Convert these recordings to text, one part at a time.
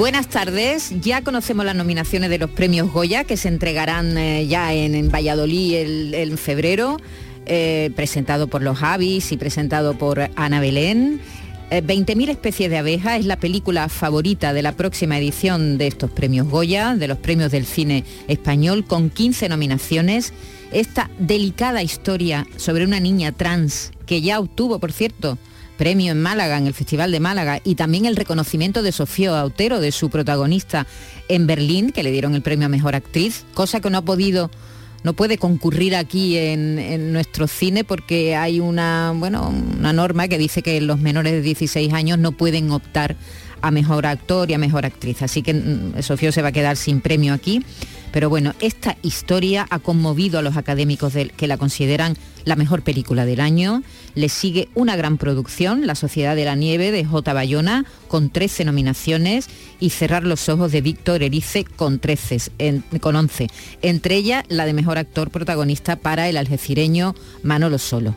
Buenas tardes, ya conocemos las nominaciones de los premios Goya que se entregarán eh, ya en, Valladolid en febrero, eh, presentado por los Avis y presentado por Ana Belén. 20.000 eh, especies de abejas es la película favorita de la próxima edición de estos premios Goya, de los premios del cine español, con 15 nominaciones. Esta delicada historia sobre una niña trans que ya obtuvo, por cierto, premio en Málaga, en el Festival de Málaga, y también el reconocimiento de Sofía Autero, de su protagonista en Berlín, que le dieron el premio a Mejor Actriz, cosa que no ha podido no puede concurrir aquí en, nuestro cine porque hay una, bueno, una norma que dice que los menores de 16 años no pueden optar a mejor actor y a mejor actriz. Así que mm, Sofía se va a quedar sin premio aquí. Pero bueno, esta historia ha conmovido a los académicos que la consideran la mejor película del año. Le sigue una gran producción, La Sociedad de la Nieve de J. Bayona, con 13 nominaciones, y Cerrar los Ojos de Víctor Erice con, 13, con 11. Entre ellas, la de mejor actor protagonista para el algecireño Manolo Solo.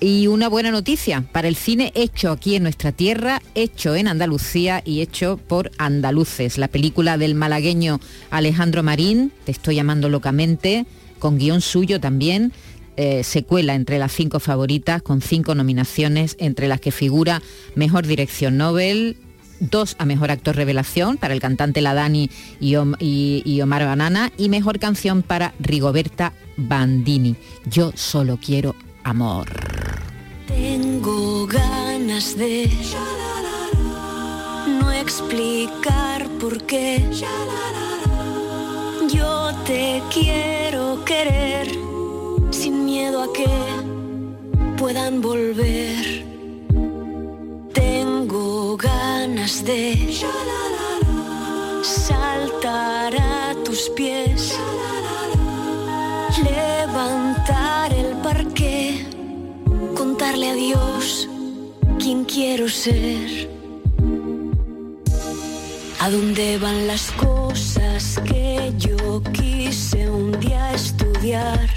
Y una buena noticia para el cine hecho aquí en nuestra tierra, hecho en Andalucía y hecho por andaluces. La película del malagueño Alejandro Marín, Te estoy llamando locamente, con guion suyo también, eh, secuela entre las cinco favoritas, con cinco nominaciones, entre las que figura Mejor Dirección Nobel, dos a Mejor Actor Revelación para el cantante Ladani y, y Omar Banana y Mejor Canción para Rigoberta Bandini. Yo solo quiero amor. Tengo ganas de no explicar por qué. Yo te quiero querer sin miedo a que puedan volver. Tengo ganas de saltar a tus pies levantar el parque, contarle a Dios quién quiero ser. ¿A dónde van las cosas que yo quise un día estudiar?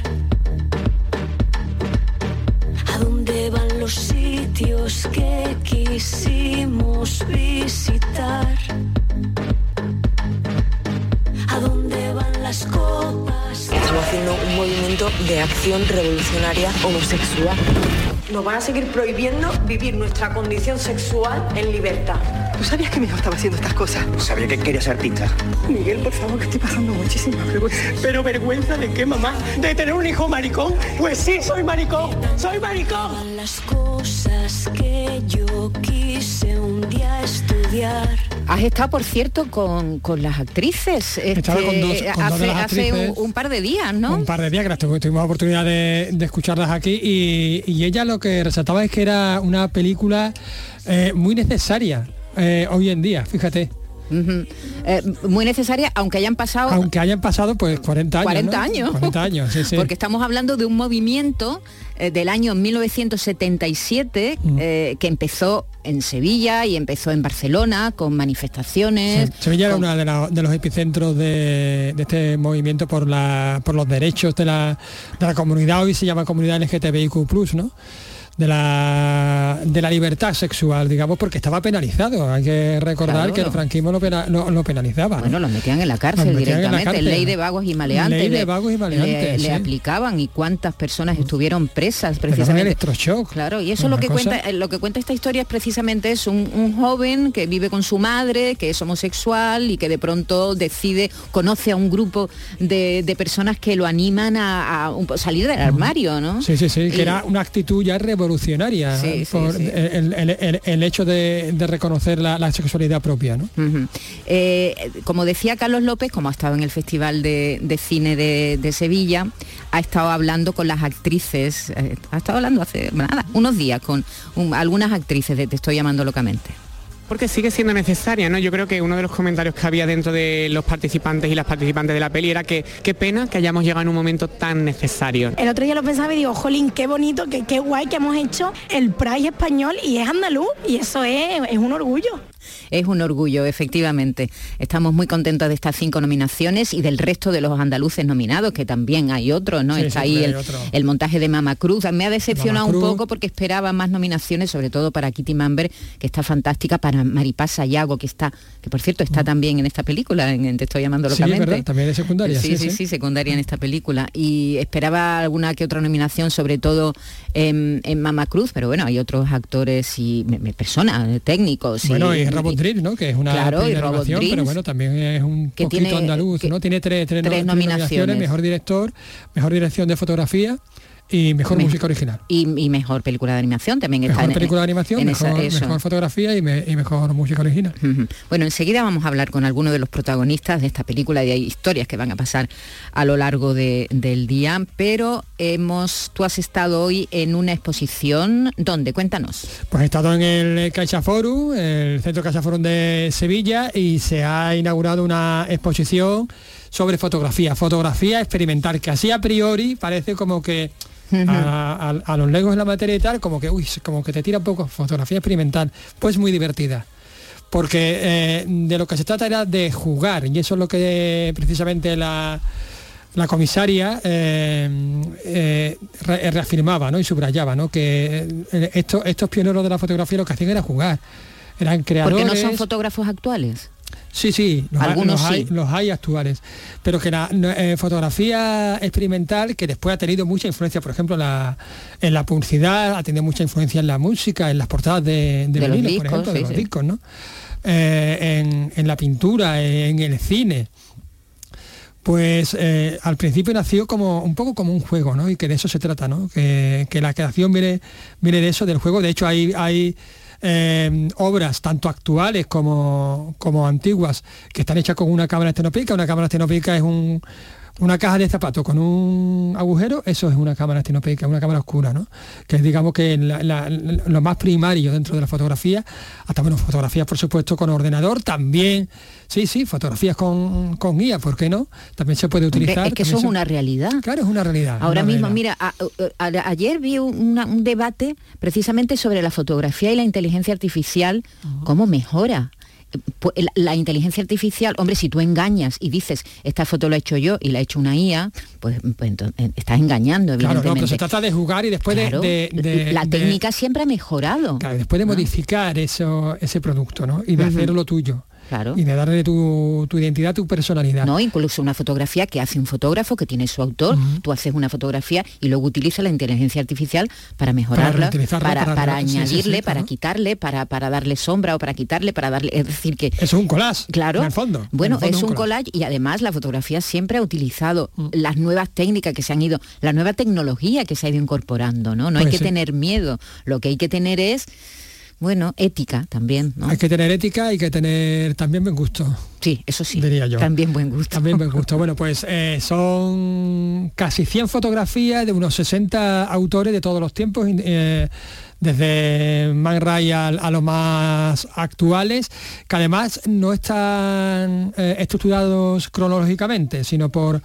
¿A dónde van los sitios que quisimos visitar? ¿A dónde van las copas? Estamos haciendo un movimiento de acción revolucionaria homosexual. Nos van a seguir prohibiendo vivir nuestra condición sexual en libertad. ¿Tú sabías que mi hijo estaba haciendo estas cosas? Sabía que quería ser artista. Miguel, por favor, que estoy pasando muchísima vergüenza. ¿Pero vergüenza de qué, mamá? ¿De tener un hijo maricón? Pues sí, soy maricón. ¡Soy maricón! Las cosas que yo quise un día estudiar. Has estado, por cierto, con, con las actrices. Estaba con dos, este, con dos hace, de las hace actrices. un, un par de días, ¿no? Un par de días que tuvimos la oportunidad de, de escucharlas aquí y, y ella lo que resaltaba es que era una película eh, muy necesaria eh, hoy en día, fíjate. Eh, muy necesaria, aunque hayan pasado Aunque hayan pasado pues 40 años. 40 ¿no? años. 40 años, sí, sí. Porque estamos hablando de un movimiento eh, del año 1977 Mm. eh, que empezó en Sevilla y empezó en Barcelona con manifestaciones. Sí, Sevilla era con- uno de, la- de los epicentros de, de este movimiento por, la, por los derechos de la, de la comunidad, hoy se llama comunidad LGTBIQ+, ¿no? De la, de la libertad sexual, digamos, porque estaba penalizado. Hay que recordar Claro. que el franquismo lo, pena- lo- lo penalizaba. ¿no? Bueno, los metían en la cárcel la directamente, cárcel. ley de vagos y maleantes. Ley de le- vagos y maleantes, Le, le sí. aplicaban y cuántas personas estuvieron presas precisamente. electroshock. Claro, y eso es lo que cosa- cuenta, eh, lo que cuenta esta historia es precisamente es un, un joven que vive con su madre, que es homosexual y que de pronto decide, conoce a un grupo de, de personas que lo animan a, salir del armario, ¿no? Sí, sí, sí, que era una actitud ya revolucionaria Sí, por sí. El, el- el- el hecho de, de reconocer la, la sexualidad propia, ¿no? Eh, como decía Carlos López, como ha estado en el Festival de, de Cine de, de Sevilla, ha estado hablando con las actrices, eh, ha estado hablando hace nada, unos días con un- algunas actrices de Te estoy llamando locamente. Porque sigue siendo necesaria, ¿no? Yo creo que uno de los comentarios que había dentro de los participantes y las participantes de la peli era que qué pena que hayamos llegado en un momento tan necesario. El otro día lo pensaba y digo, jolín, qué bonito, qué, qué guay que hemos hecho el Pride español y es andaluz y eso es, es un orgullo. Es un orgullo, efectivamente. Estamos muy contentos de estas cinco nominaciones y del resto de los andaluces nominados, que también hay otros, ¿no? Sí, Está ahí el, el montaje de Mama Cruz. Me ha decepcionado Mama un Cruz. poco porque esperaba más nominaciones, sobre todo para Kitty Mamber, que está fantástica, para Maripaz Sayago, que está, que por cierto está también en esta película, en, en Te estoy llamando Mm. Sí, es locamente. verdad, también es secundaria. Sí, sí, sí, secundaria en esta película. Y esperaba alguna que otra nominación, sobre todo en, en Mama Cruz, pero bueno, hay otros actores y me- me- personas, técnicos. Bueno, y Robot Dreams, ¿no? Que es una Claro, y Robot animación, pero Dreams, bueno, también es un que poquito tiene- andaluz, que- ¿no? Tiene tres, tres, tres no- nominaciones. mejor director, mejor dirección de fotografía y mejor Me- música original. Y, y mejor película de animación también está Mejor en- película de animación, en mejor, esa- eso. mejor fotografía y, me- y mejor música original. Bueno, enseguida vamos a hablar con algunos de los protagonistas de esta película y hay historias que van a pasar a lo largo de- del día, pero hemos, tú has estado hoy en una exposición, ¿dónde? Cuéntanos. Pues he estado en el Caixa Forum, el Centro Caixa Forum de Sevilla y se ha inaugurado una exposición sobre fotografía, fotografía experimental, que así a priori parece como que a, a- a los legos en la materia y tal, como que, uy, como que te tira un poco fotografía experimental, pues muy divertida. Porque eh, de lo que se trata era de jugar, y eso es lo que precisamente la, la comisaria eh, eh, re- reafirmaba ¿no? y subrayaba ¿no? que estos, estos pioneros de la fotografía lo que hacían era jugar. Eran creadores. Porque no son fotógrafos actuales. Sí, sí, los, hay- Algunos hay, los hay actuales, pero que la eh, fotografía experimental que después ha tenido mucha influencia, por ejemplo, en la, en la publicidad, ha tenido mucha influencia en la música, en las portadas de, de De por discos, ejemplo, de los sí. discos, ¿no? Eh, en, en la pintura, en el cine. Pues eh, al principio nació como un poco como un juego, ¿no? Y que de eso se trata, ¿no? Que, que la creación viene, viene de eso, del juego. De hecho, hay, hay eh, obras tanto actuales como, como antiguas que están hechas con una cámara estenopeica. Una cámara estenopeica es un, una caja de zapatos con un agujero, eso es una cámara estenopeica, una cámara oscura, ¿no? Que es digamos que la- la- lo más primario dentro de la fotografía, hasta bueno, fotografías por supuesto con ordenador, también, sí, sí, fotografías con, con guía, ¿por qué no? También se puede utilizar. es que eso es se- una realidad. Claro, es una realidad. Ahora una mismo, realidad. mira, a- a- ayer vi una- un debate precisamente sobre la fotografía y la inteligencia artificial, cómo mejora. La, la inteligencia artificial, hombre, si tú engañas y dices, esta foto la he hecho yo y la ha hecho una IA, pues, pues entonces, eh, estás engañando, Claro, no, evidentemente. pero se trata de jugar y después de- Claro, de, de- la de- técnica siempre ha mejorado. Claro, después de modificar eso, ese producto, ¿no? Y de Ujú. hacerlo tuyo. Claro. Y de darle tu, tu identidad, tu personalidad. No, incluso una fotografía que hace un fotógrafo que tiene su autor, tú haces una fotografía y luego utiliza la inteligencia artificial para mejorarla, para, añadirle, sí, para quitarle, para, para darle sombra o para quitarle, para darle. Es decir, que. Eso es un collage. Claro. En el fondo. Bueno, En el fondo es un collage y además la fotografía siempre ha utilizado Mm. las nuevas técnicas que se han ido, la nueva tecnología que se ha ido incorporando, ¿no? No hay que sí. tener miedo. Lo que hay que tener es, bueno, ética también, ¿no? Hay que tener ética, hay que tener también buen gusto. Sí, eso sí. Diría yo. También buen gusto. También buen gusto. Bueno, pues eh, son casi 100 fotografías de unos 60 autores de todos los tiempos, eh, desde Man Ray a, a los más actuales, que además no están eh, estructurados cronológicamente, sino por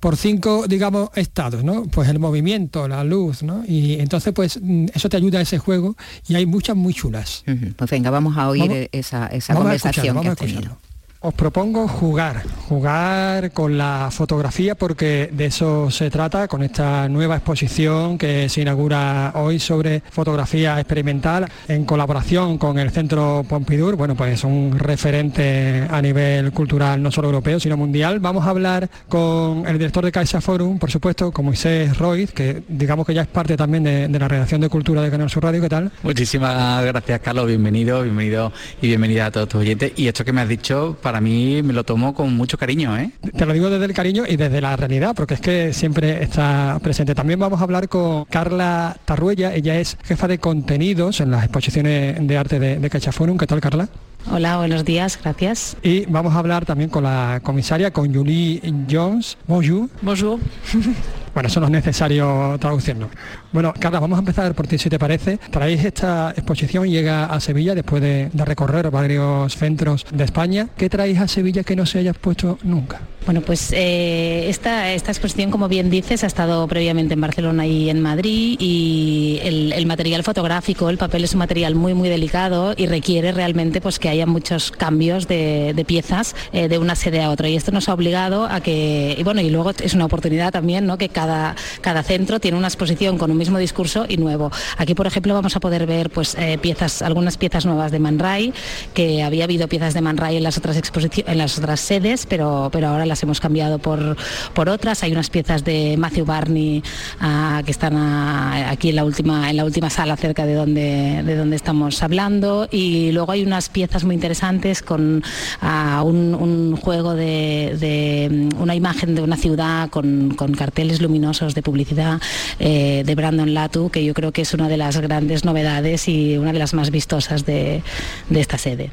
por cinco, digamos, estados, ¿no? Pues el movimiento, la luz, ¿no? Y entonces, pues, mm, eso te ayuda a ese juego y hay muchas muy chulas. Pues venga, vamos a oír Vamos- esa, esa Vamos conversación que has tenido. Os propongo jugar, jugar con la fotografía porque de eso se trata, con esta nueva exposición que se inaugura hoy sobre fotografía experimental en colaboración con el Centro Pompidou, bueno pues un referente a nivel cultural no solo europeo sino mundial. Vamos a hablar con el director de Caixa Forum, por supuesto, con Moisés Roiz, que digamos que ya es parte también de, la redacción de cultura de Canal Sur Radio, ¿qué tal? Muchísimas gracias Carlos, bienvenido, bienvenido y bienvenida a todos tus oyentes. Y esto que me has dicho para mí me lo tomo con mucho cariño. ¿eh? Te lo digo desde el cariño y desde la realidad, porque es que siempre está presente. También vamos a hablar con Carla Tarruella, ella es jefa de contenidos en las exposiciones de arte de, de Cachafonum. ¿Qué tal, Carla? Hola, buenos días, gracias. Y vamos a hablar también con la comisaria, con Julie Jones. Bonjour. Bonjour. Bueno, eso no es necesario traducirlo. Bueno, Carla, vamos a empezar por ti, si te parece. Traéis esta exposición, llega a Sevilla después de, recorrer varios centros de España. ¿Qué traéis a Sevilla que no se haya puesto nunca? Bueno, pues eh, esta, exposición, como bien dices, ha estado previamente en Barcelona y en Madrid y el, material fotográfico, el papel es un material muy, muy delicado y requiere realmente pues, que haya muchos cambios de, de piezas eh, de una sede a otra. Y esto nos ha obligado a que, y bueno, y luego es una oportunidad también, ¿no? que cada, cada centro tiene una exposición con un mismo discurso y nuevo. Aquí, por ejemplo, vamos a poder ver pues, eh, piezas, algunas piezas nuevas de Man Ray, que había habido piezas de Man Ray en las otras exposiciones, en las otras sedes, pero, pero ahora las hemos cambiado por, por otras. Hay unas piezas de Matthew Barney ah, que están ah, aquí en la última, en la última sala cerca de donde, de donde estamos hablando. Y luego hay unas piezas muy interesantes con ah, un, juego de, una imagen de una ciudad con, con carteles luminosos de publicidad eh, de Brandon Latu, que yo creo que es una de las grandes novedades y una de las más vistosas de esta sede.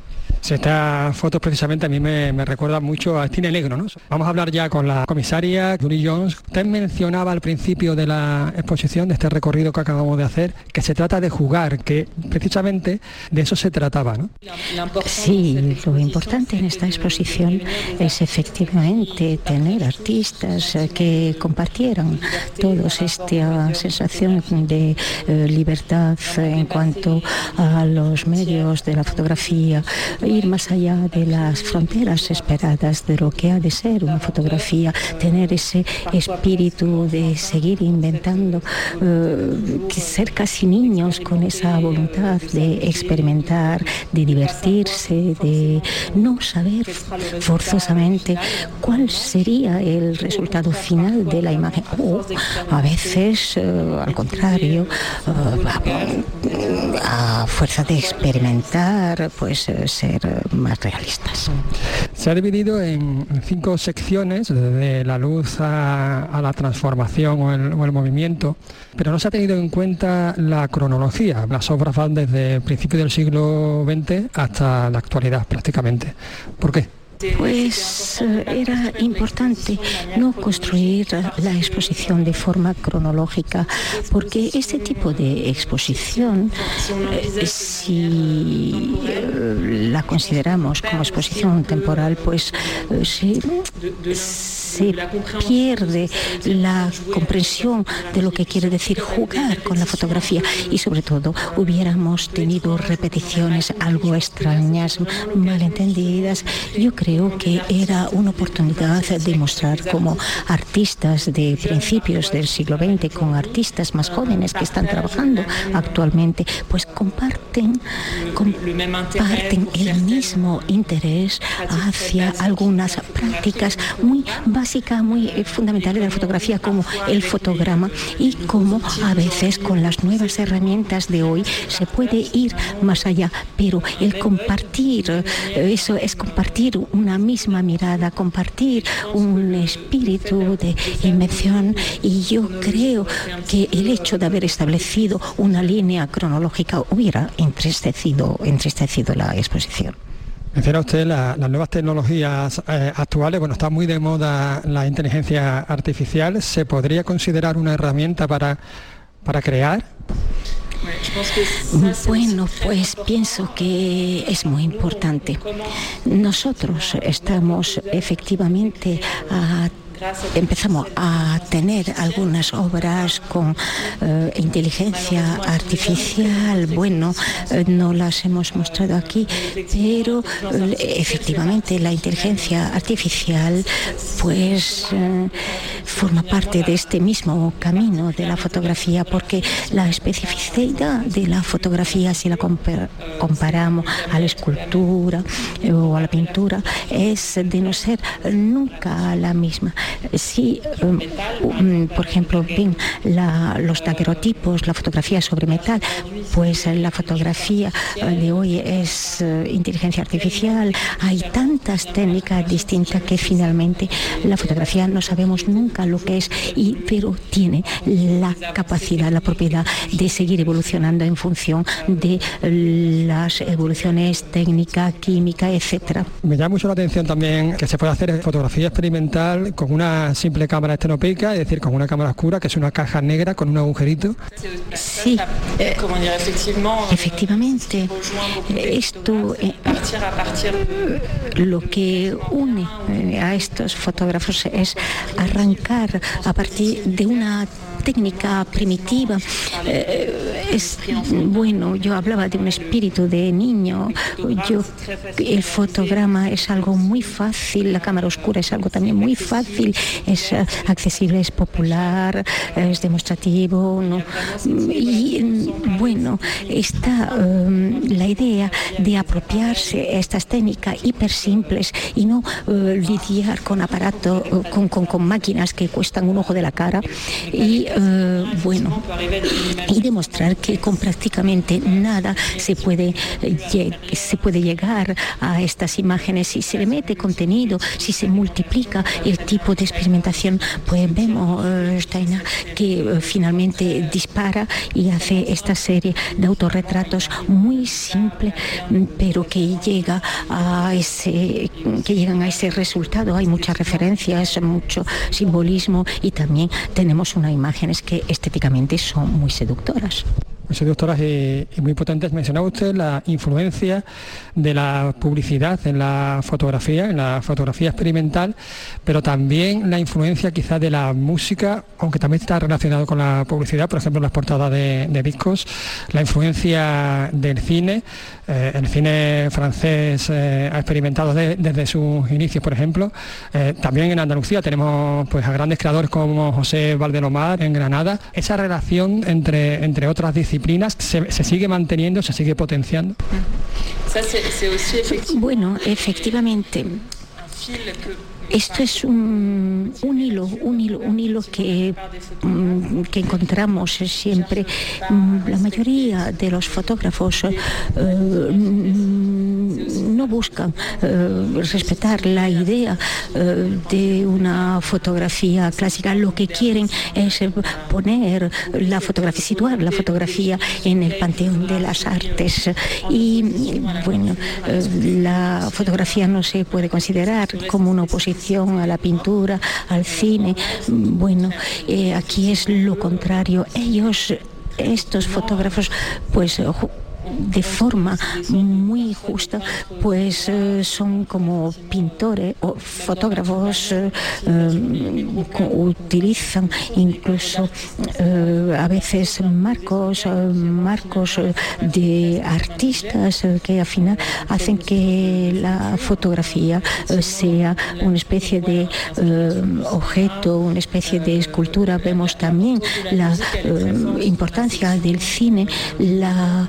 Esta foto precisamente a mí me, me, recuerda mucho a Cine Negro, ¿no? Vamos a hablar ya con la comisaria Julie Jones. Usted mencionaba al principio de la exposición, de este recorrido que acabamos de hacer, que se trata de jugar, que precisamente de eso se trataba, ¿no? Sí, lo importante en esta exposición es efectivamente tener artistas eh, que compartieran todos esta sensación de eh, libertad en cuanto a los medios de la fotografía ir más allá de las fronteras esperadas de lo que ha de ser una fotografía, tener ese espíritu de seguir inventando, eh, ser casi niños con esa voluntad de experimentar, de divertirse, de no saber forzosamente cuál sería el resultado final de la imagen. O a veces, eh, al contrario, eh, a fuerza de experimentar, pues más realistas. Se ha dividido en cinco secciones, desde la luz a, a la transformación o el, o el, movimiento, pero no se ha tenido en cuenta la cronología. Las obras van desde el principio del siglo XX hasta la actualidad prácticamente. ¿Por qué? Pues eh, era importante no construir la exposición de forma cronológica, porque este tipo de exposición, eh, si eh, la consideramos como exposición temporal, pues se, pierde la comprensión de lo que quiere decir jugar con la fotografía y sobre todo hubiéramos tenido repeticiones algo extrañas, malentendidas. Yo creo creo que era una oportunidad de mostrar cómo artistas de principios del siglo XX con artistas más jóvenes que están trabajando actualmente, pues comparten, comparten el mismo interés hacia algunas prácticas muy básicas, muy fundamentales de la fotografía, como el fotograma y cómo a veces con las nuevas herramientas de hoy se puede ir más allá, pero el compartir, eso es compartir una misma mirada, compartir un espíritu de invención y yo creo que el hecho de haber establecido una línea cronológica hubiera entristecido, entristecido la exposición. Menciona usted la, las nuevas tecnologías eh, actuales, bueno, está muy de moda la inteligencia artificial, ¿se podría considerar una herramienta para, para crear? Bueno, pues pienso que es muy importante. Nosotros estamos efectivamente a empezamos a tener algunas obras con eh, inteligencia artificial, bueno, eh, no las hemos mostrado aquí, pero eh, efectivamente la inteligencia artificial pues forma parte de este mismo camino de la fotografía porque la especificidad de la fotografía, si la comparamos a la escultura o a la pintura, es de no ser nunca la misma. Si, um, por ejemplo, ven los daguerrotipos, la fotografía sobre metal, pues la fotografía de hoy es eh, inteligencia artificial, hay tantas técnicas distintas que finalmente la fotografía no sabemos nunca lo que es, y, pero tiene la capacidad, la propiedad de seguir evolucionando en función de las evoluciones técnicas, química, etcétera. Me llama mucho la atención también que se puede hacer fotografía experimental con una simple cámara estenopeica, es decir, con una cámara oscura, que es una caja negra con un agujerito. Sí, eh, efectivamente. Esto eh, lo que une eh, a estos fotógrafos es arrancar a partir de una técnica primitiva. Eh, es bueno, yo hablaba de un espíritu de niño. Yo, el fotograma es algo muy fácil, la cámara oscura es algo también muy fácil, es eh, accesible, es popular, es demostrativo. Y bueno, está em, la idea de apropiarse estas técnicas hiper simples y no eh, lidiar con aparatos, con, con, con máquinas que cuestan un ojo de la cara y eh, bueno, y demostrar que con prácticamente nada se puede, se puede llegar a estas imágenes. Si se le mete contenido, si se multiplica el tipo de experimentación, pues vemos eh, Steiner que eh, finalmente dispara y hace esta serie de autorretratos muy simple, pero que llega a ese, que llegan a ese resultado. Hay muchas referencias, mucho simbolismo y también tenemos una imagen que estéticamente son muy seductoras muy seductoras y, muy potentes. Mencionaba usted la influencia de la publicidad en la fotografía, en la fotografía experimental, pero también la influencia quizás de la música, aunque también está relacionado con la publicidad, por ejemplo, las portadas de, discos, la influencia del cine. Eh, el cine francés eh, ha experimentado desde sus inicios, por ejemplo. Eh, también en Andalucía tenemos pues, a grandes creadores como José Valdelomar en Granada. Esa relación entre, entre otras disciplinas se, se sigue manteniendo, se sigue potenciando. Bueno, efectivamente. Esto es un, hilo, un hilo, un hilo que, mm, que encontramos siempre. Mm, la mayoría de los fotógrafos eh, mm, no buscan eh, respetar la idea eh, de una fotografía clásica. Lo que quieren es poner la fotografía, situar la fotografía en el panteón de las artes. Y bueno, la fotografía no se puede considerar como una oposición a la pintura, al cine. Bueno, eh, aquí es lo contrario. Ellos, estos fotógrafos, pues de forma muy justa, pues eh, son como pintores o fotógrafos, eh, eh, utilizan incluso a veces marcos, marcos de artistas que al final hacen que la fotografía sea una especie de objeto, una especie de escultura. Vemos también la importancia del cine, la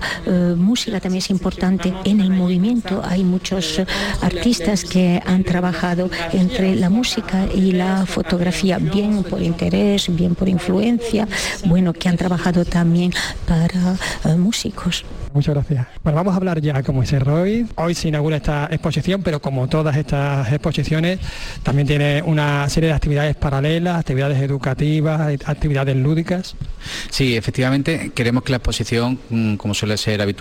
música también es importante en el movimiento. Hay muchos artistas que han trabajado entre la música y la fotografía, bien por interés, bien por influencia, bueno, que han trabajado también para eh, músicos. Muchas gracias. Bueno, vamos a hablar ya como es Roy. Hoy se inaugura esta exposición, pero como todas estas exposiciones, también tiene una serie de actividades paralelas, actividades educativas, actividades lúdicas. Sí, efectivamente, queremos que la exposición, mm, como suele ser habitual,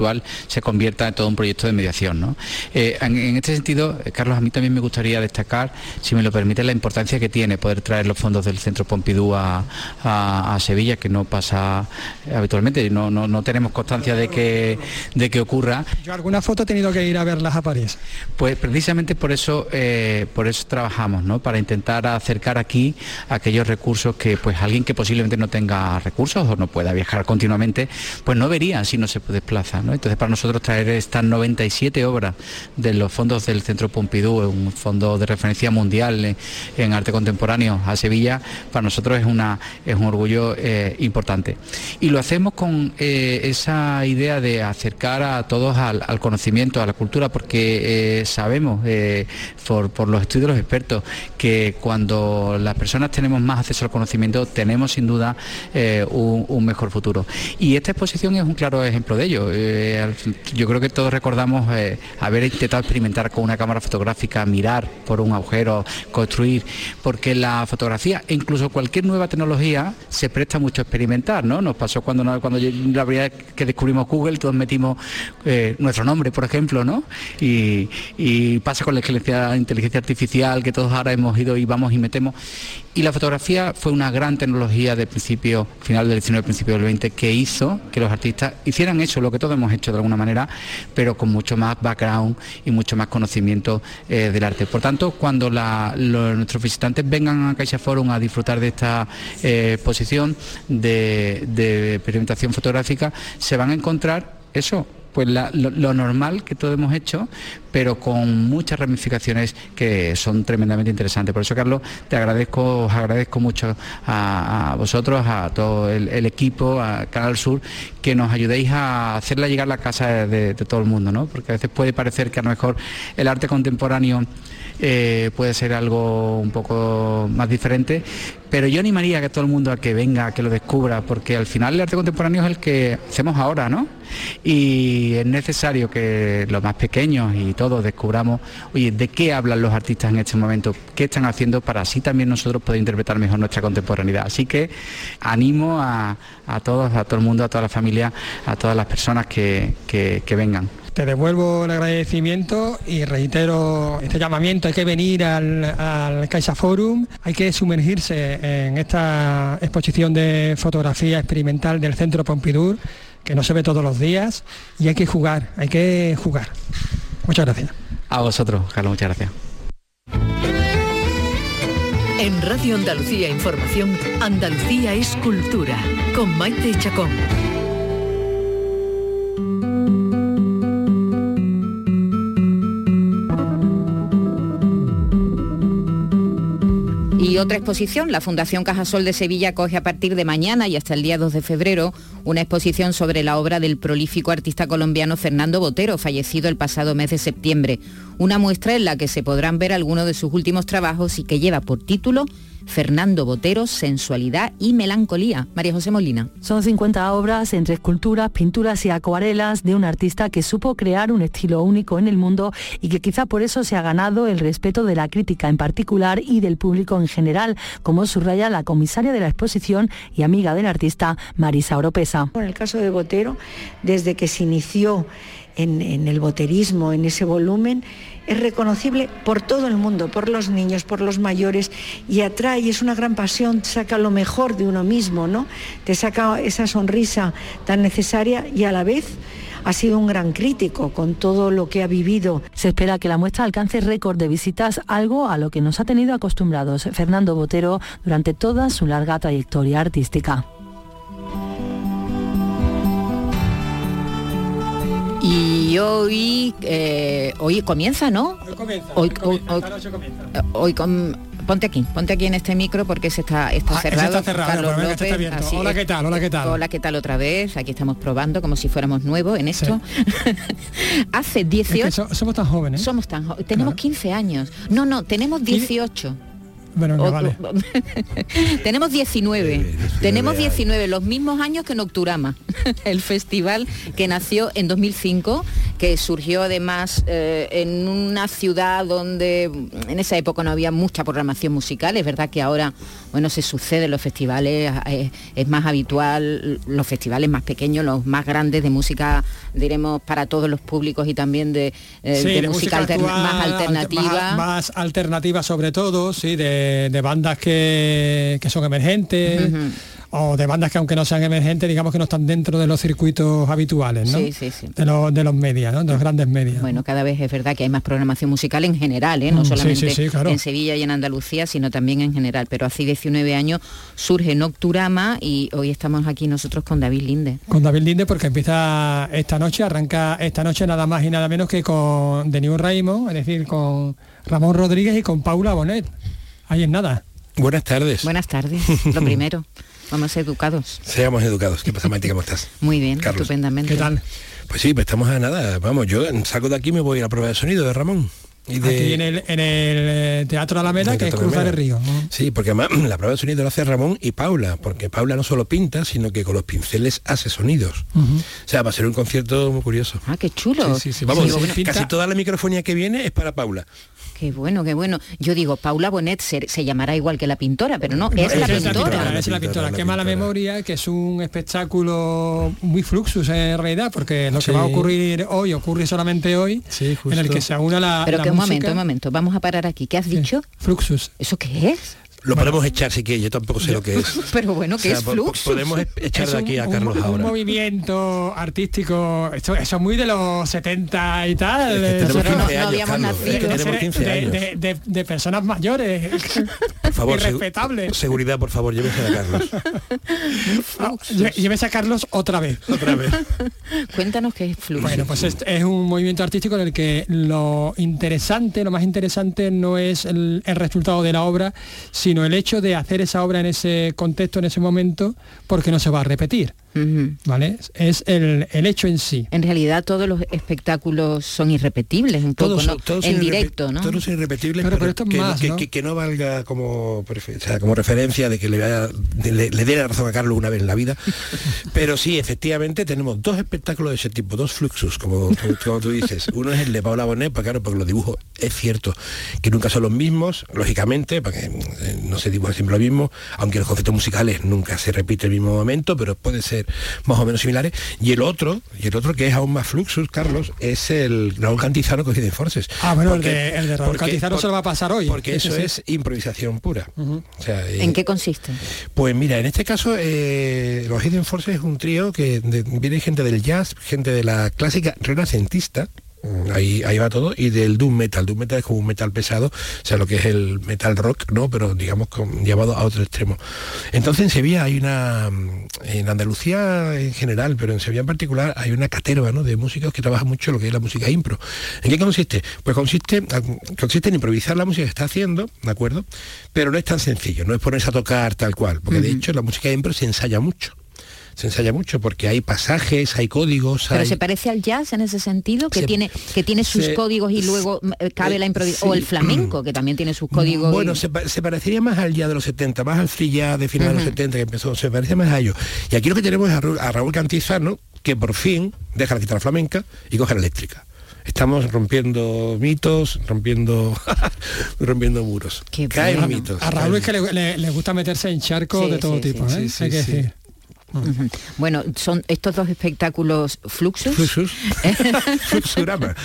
se convierta en todo un proyecto de mediación. ¿no? Eh, en, este sentido, eh, Carlos, a mí también me gustaría destacar, si me lo permite, la importancia que tiene poder traer los fondos del Centro Pompidou a, Sevilla, que no pasa habitualmente, no, no, no tenemos constancia de que de que ocurra. Yo alguna foto he tenido que ir a verlas a París. Pues precisamente por eso, eh, por eso trabajamos, ¿no? Para intentar acercar aquí aquellos recursos que pues alguien que posiblemente no tenga recursos o no pueda viajar continuamente, pues no vería si no se desplaza. Entonces para nosotros traer estas 97 obras de los fondos del Centro Pompidou, un fondo de referencia mundial en, arte contemporáneo a Sevilla, para nosotros es, una, es un orgullo eh, importante. Y lo hacemos con eh, esa idea de acercar a todos al, conocimiento, a la cultura, porque eh, sabemos por, por, los estudios de los expertos que cuando las personas tenemos más acceso al conocimiento tenemos sin duda un, mejor futuro. Y esta exposición es un claro ejemplo de ello. Yo creo que todos recordamos haber intentado experimentar con una cámara fotográfica, mirar por un agujero, construir, porque la fotografía incluso cualquier nueva tecnología se presta mucho a experimentar, ¿no? Nos pasó cuando, cuando la primera que descubrimos Google, todos metimos eh, nuestro nombre, por ejemplo, ¿no? Y, y pasa con la inteligencia artificial, que todos ahora hemos ido y vamos y metemos. Y la fotografía fue una gran tecnología de principio, final del 19, principio del 20, que hizo que los artistas hicieran eso, lo que todos hemos hecho de alguna manera, pero con mucho más background y mucho más conocimiento eh, del arte. Por tanto, cuando nuestros visitantes vengan a Caixa Forum a disfrutar de esta eh, exposición de, de experimentación fotográfica, se van a encontrar eso, pues lo, normal que todos hemos hecho, pero con muchas ramificaciones que son tremendamente interesantes. Por eso, Carlos, te agradezco, os agradezco mucho a, vosotros, a todo el, equipo, a Canal Sur, que nos ayudéis a hacerla llegar a la casa de, todo el mundo, ¿no? Porque a veces puede parecer que a lo mejor el arte contemporáneo eh, puede ser algo un poco más diferente, pero yo animaría a todo el mundo a que venga, a que lo descubra, porque al final el arte contemporáneo es el que hacemos ahora, ¿no? Y es necesario que los más pequeños y todos descubramos, de qué hablan los artistas en este momento, qué están haciendo para así también nosotros poder interpretar mejor nuestra contemporaneidad. Así que animo a, todos, a todo el mundo, a toda la familia, a todas las personas que vengan. Te devuelvo el agradecimiento y reitero este llamamiento, hay que venir al, al Caixa Forum, hay que sumergirse en esta exposición de fotografía experimental del Centro Pompidou, que no se ve todos los días, y hay que jugar, hay que jugar. Muchas gracias. A vosotros, Carlos, muchas gracias. En Radio Andalucía Información, Andalucía es cultura, con Maite Chacón. Y otra exposición, la Fundación Cajasol de Sevilla coge a partir de mañana y hasta el día 2 de febrero una exposición sobre la obra del prolífico artista colombiano Fernando Botero, fallecido el pasado mes de septiembre. Una muestra en la que se podrán ver algunos de sus últimos trabajos y que lleva por título Fernando Botero, Sensualidad y Melancolía. María José Molina. Son 50 obras entre esculturas, pinturas y acuarelas de un artista que supo crear un estilo único en el mundo y que quizá por eso se ha ganado el respeto de la crítica en particular y del público en general, como subraya la comisaria de la exposición y amiga del artista Marisa Oropesa. En el caso de Botero, desde que se inició en, el boterismo, en ese volumen, es reconocible por todo el mundo, por los niños, por los mayores y atrae, es una gran pasión, saca lo mejor de uno mismo, ¿no? Te saca esa sonrisa tan necesaria y a la vez ha sido un gran crítico con todo lo que ha vivido. Se espera que la muestra alcance récord de visitas, algo a lo que nos ha tenido acostumbrados Fernando Botero durante toda su larga trayectoria artística. Y hoy, eh, hoy comienza, ¿no? Hoy comienza. Hoy, hoy, con, ponte aquí, ponte aquí en este micro porque se está, está ah, cerrado. Está cerrado hola, ¿qué tal? Hola, ¿qué tal? Hola, ¿qué tal otra vez? Aquí estamos probando como si fuéramos nuevos en esto. Hace 18... somos tan jóvenes. Somos tan jóvenes. Tenemos 15 años. No, no, tenemos 18. Bueno, vale. tenemos 19. tenemos 19, los mismos años que Nocturama, el festival que nació en 2005, que surgió además eh, en una ciudad donde en esa época no había mucha programación musical. Es verdad que ahora, bueno, se suceden los festivales, eh, es, más habitual los festivales más pequeños, los más grandes de música, diremos, para todos los públicos y también de, eh, música, más alternativa. más alternativa sobre todo, sí, de de, bandas que, son emergentes. O de bandas que aunque no sean emergentes, digamos que no están dentro de los circuitos habituales, ¿no? Sí, sí, sí. De los, de los medias, ¿no? De los grandes medias. Bueno, cada vez es verdad que hay más programación musical en general, ¿eh? no Mm, sí, solamente sí, sí, claro. en Sevilla y en Andalucía, sino también en general. Pero hace 19 años surge Nocturama y hoy estamos aquí nosotros con David Linde. Con David Linde porque empieza esta noche, arranca esta noche nada más y nada menos que con The New Raymond, es decir, con Ramón Rodríguez y con Paula Bonet. Ahí es nada. Buenas tardes. Buenas tardes, lo primero. Vamos educados. Seamos educados. ¿Qué pasa, Maite? ¿Cómo estás? Muy bien, Carlos. estupendamente. ¿Qué tal? Pues sí, pues estamos a nada. Vamos, yo salgo de aquí y me voy a la prueba de sonido de Ramón. Y de... Aquí en el, en el eh, Teatro Alameda, de que es Teatro cruzar el río. ¿no? Sí, porque además la prueba de sonido lo hace Ramón y Paula, porque Paula no solo pinta, sino que con los pinceles hace sonidos. O sea, va a ser un concierto muy curioso. Ah, qué chulo. Sí, sí, sí. Vamos, Sí, bueno, casi toda la microfonía que viene es para Paula. Qué bueno, qué bueno. Yo digo, Paula Bonet se, se llamará igual que la pintora, pero no, es, la pintora. es la pintora. Qué mala memoria, que es un espectáculo muy fluxus en realidad, porque lo Sí. que va a ocurrir hoy ocurre solamente hoy, en el que se aúna la, Pero la que un música. momento, un momento, vamos a parar aquí. ¿Qué has dicho? Fluxus. ¿Eso qué es? Lo podemos echar si quieres, yo tampoco sé lo que es. Pero bueno, O ¿qué sea, es Fluxus? Podemos echar Es de un- aquí a un- Carlos un, ahora. movimiento artístico, esto, eso es muy de los 70 y tal. Es que eso tenemos no- 15 años, Carlos, es que tenemos de- 15 de, años. de- de- de personas mayores. Por favor, Irrespetable. seguridad, por favor, llévese a Carlos. Lle- Llévese a Carlos otra vez. Otra vez. Cuéntanos qué es Fluxus. Bueno, pues es, es un movimiento artístico en el que lo interesante, lo más interesante no es el, el resultado de la obra, sino el hecho de hacer esa obra en ese contexto, en ese momento, porque no se va a repetir. ¿Vale? Es el, el hecho en sí. En realidad todos los espectáculos son irrepetibles un poco, Todos, ¿no? todos en directo, ¿no? Todos son irrepetibles, Claro, pero, pero esto es que, más, que- ¿no? que- que no valga como, prefe- o sea, como referencia de que le, vaya- de- le, le dé la razón a Carlos una vez en la vida. pero sí, efectivamente, tenemos dos espectáculos de ese tipo, dos fluxus, como, como- tú dices. Uno es el de Paula Bonet, pues claro, porque los dibujos es cierto que nunca son los mismos, lógicamente, porque eh, no se dibuja siempre lo mismo, aunque los conceptos musicales nunca se repite el mismo momento, pero puede ser más o menos similares. Y el otro, y el otro que es aún más fluxus, Carlos, es el Raúl Cantizano con Hidden Forces. Ah, bueno, el Porque- de, el de Raúl porque- Cantizano por- se lo va a pasar hoy. Porque eso sí. es improvisación pura. O sea, eh, ¿En qué consiste? Pues mira, en este caso eh, los Hidden Forces es un trío que de- viene gente del jazz, gente de la clásica renacentista, Ahí, ahí va todo y del doom metal doom metal es como un metal pesado o sea lo que es el metal rock no pero digamos con- llevado a otro extremo entonces en Sevilla hay una mm, en Andalucía en general pero en Sevilla en particular hay una caterva ¿no? de músicos que trabaja mucho lo que es la música impro ¿en qué consiste? pues consiste consiste en improvisar la música que está haciendo ¿de acuerdo? pero no es tan sencillo no es ponerse a tocar tal cual porque de hecho la música impro se ensaya mucho se ensaya mucho porque hay pasajes, hay códigos, Pero hay... se parece al jazz en ese sentido, que Se- tiene que tiene sus se- códigos y luego mm, eh, cabe eh, la improvisación. O el flamenco, que también tiene sus códigos. Bueno, y- se, pa- se parecería más al ya de los 70, más al free jazz de final de los Ujú. 70 que empezó, se parece más a ello. Y aquí lo que tenemos es a, Raúl- a Raúl Cantizano, que por fin deja la guitarra flamenca y coge la eléctrica. Estamos rompiendo mitos, rompiendo rompiendo muros. Caen A- mitos. A Raúl caen es que le, le- le gusta meterse en charcos Sí, de todo sí, tipo, sí, ¿eh? sí, Hay que sí. Bueno, son estos dos espectáculos fluxus. Fluxus. Fluxurama.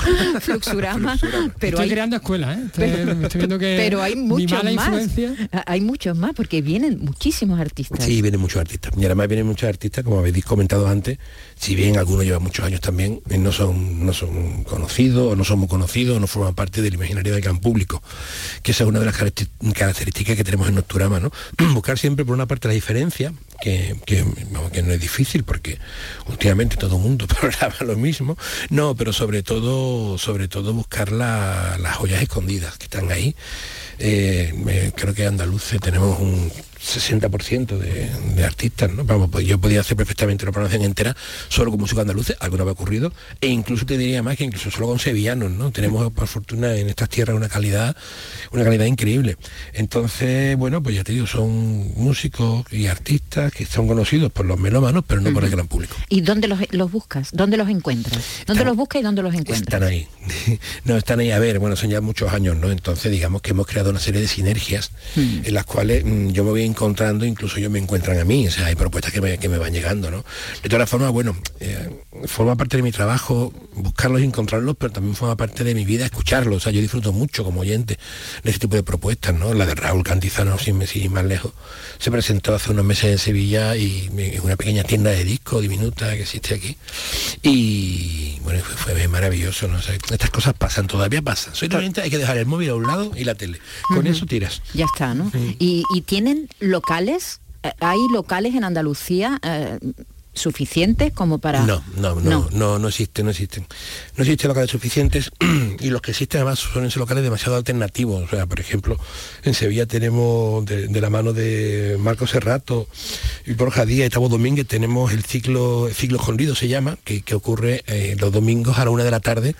Fluxurama, pero estoy hay, creando escuela, ¿eh? Estoy, Pero- estoy viendo que pero hay mi muchos mala más. influencia. Hay muchos más porque vienen muchísimos artistas. Sí, vienen muchos artistas. Y además vienen muchos artistas, como habéis comentado antes, si bien algunos llevan muchos años también, eh, no son, no son conocidos, o no son muy conocidos, o no forman parte del imaginario del gran público. Que esa es una de las caracter- características que tenemos en Nocturama, ¿no? Buscar siempre por una parte la diferencia, que, que, no es difícil porque últimamente todo el mundo programa lo mismo. No, pero sobre todo, sobre todo buscar la- las joyas escondidas que están ahí. Eh, creo que andaluces tenemos un 60% de, de artistas, ¿no? Vamos, pues yo podía hacer perfectamente una programación entera solo con música andaluza, alguna ha ocurrido, e incluso te diría más que incluso solo con sevillanos, ¿no? Tenemos por fortuna en estas tierras una calidad, una calidad increíble. Entonces, bueno, pues ya te digo, son músicos y artistas que son conocidos por los melómanos, pero no por el gran público. ¿Y dónde los, los buscas? ¿Dónde los encuentras? ¿Dónde los buscas y dónde los encuentras? Están ahí. no, están ahí. A ver, bueno, son ya muchos años, ¿no? Entonces, digamos que hemos creado una serie de sinergias Mm. en las cuales mm, yo me voy encontrando, incluso ellos me encuentran a mí, o sea, hay propuestas que me, que me van llegando, ¿no? De todas formas, bueno, eh, forma parte de mi trabajo buscarlos y encontrarlos, pero también forma parte de mi vida escucharlos, o sea, yo disfruto mucho como oyente de ese tipo de propuestas, ¿no? La de Raúl Cantizano, sin ir más lejos, se presentó hace unos meses en Sevilla y en una pequeña tienda de disco diminuta que existe aquí. Y bueno, fue, maravilloso, ¿no? estas cosas pasan, todavía pasan. Soy hay que dejar el móvil a un lado y la tele. Con eso tiras. Ya está, ¿no? ¿Y, ¿Y, tienen locales? Eh, ¿Hay locales en Andalucía? Eh, suficientes como para no no no no no, existen no existen no existen locales suficientes y los que existen además son esos locales demasiado alternativos o sea por ejemplo en Sevilla tenemos de, la mano de Marco Serrato y Borja Díaz y Tabo Domínguez tenemos el ciclo el ciclo escondido se llama que, ocurre eh, los domingos a la una de la tarde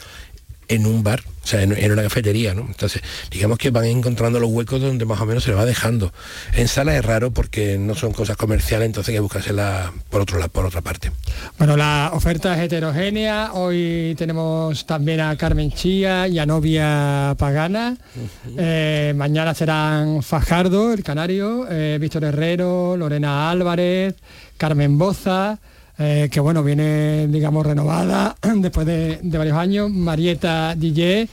en un bar, o sea, en, una cafetería, ¿no? Entonces, digamos que van encontrando los huecos donde más o menos se le va dejando. En sala es raro porque no son cosas comerciales, entonces hay que buscársela por otro lado, por otra parte. Bueno, la oferta es heterogénea. Hoy tenemos también a Carmen Chía y a Novia Pagana. Eh, mañana serán Fajardo, el canario, eh, Víctor Herrero, Lorena Álvarez, Carmen Boza. Eh, que bueno, viene, digamos, renovada después de, varios años, Marieta DJ.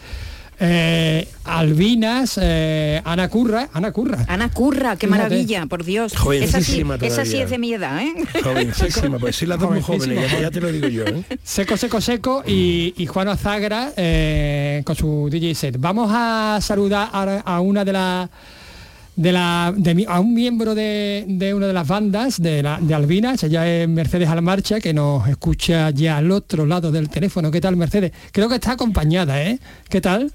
Eh, Albinas, eh, Ana Curra, Ana Curra. Ana Curra, qué maravilla, por Dios. Esa sí, esa sí es de mi edad, ¿eh? Jovencísima, pues sí las dos muy jóvenes, ya, te lo digo yo. Seco, seco, seco y, y Juan Azagra con su DJ set. Vamos a saludar a una de las de la, a un miembro de, una de las bandas de, la, de Albinas, ella es Mercedes Almarcha, que nos escucha ya al otro lado del teléfono. ¿Qué tal, Mercedes? Creo que está acompañada, ¿eh? ¿Qué tal?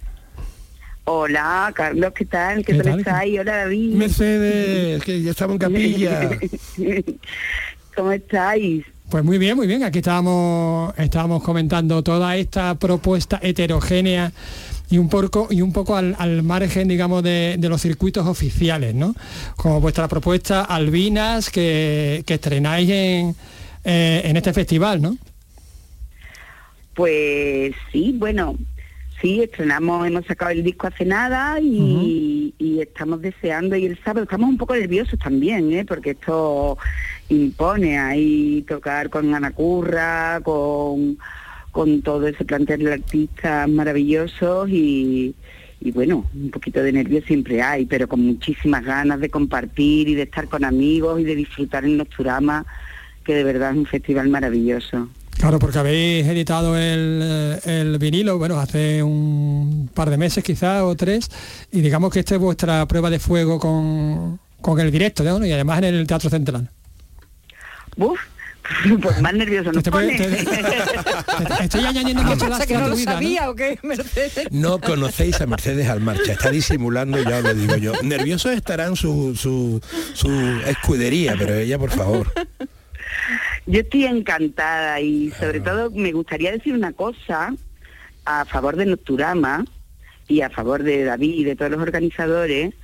Hola, Carlos, ¿qué tal? ¿Qué, tal estáis? Hola, David. Mercedes, que ya estamos en capilla. ¿Cómo estáis? Pues muy bien, muy bien. Aquí estábamos, estábamos comentando toda esta propuesta heterogénea y un poco, y un poco al, margen, digamos, de, los circuitos oficiales, ¿no? Como vuestra propuesta Albinas que, estrenáis en, eh, en este festival, ¿no? Pues sí, bueno, sí, estrenamos, hemos sacado el disco hace nada y, y, estamos deseando y el sábado estamos un poco nerviosos también, ¿eh? porque esto impone ahí tocar con Ana Curra, con con todo ese plantel de artistas maravillosos y, bueno, un poquito de nervios siempre hay, pero con muchísimas ganas de compartir y de estar con amigos y de disfrutar en Nocturama, que de verdad es un festival maravilloso. Claro, porque habéis editado el, el, vinilo, bueno, hace un par de meses quizás o tres, y digamos que esta es vuestra prueba de fuego con, con el directo, ¿no? Y además en el Teatro Central. Uf, pues más nervioso nos pone. estoy añadiendo mucho las que no lo sabía o qué, Mercedes. No conocéis a Mercedes al marcha, está disimulando ya os lo digo yo. Nerviosos estarán su, su, su escudería, pero ella, por favor. Yo estoy encantada y sobre todo me gustaría decir una cosa a favor de Nocturama y a favor de David y de todos los organizadores,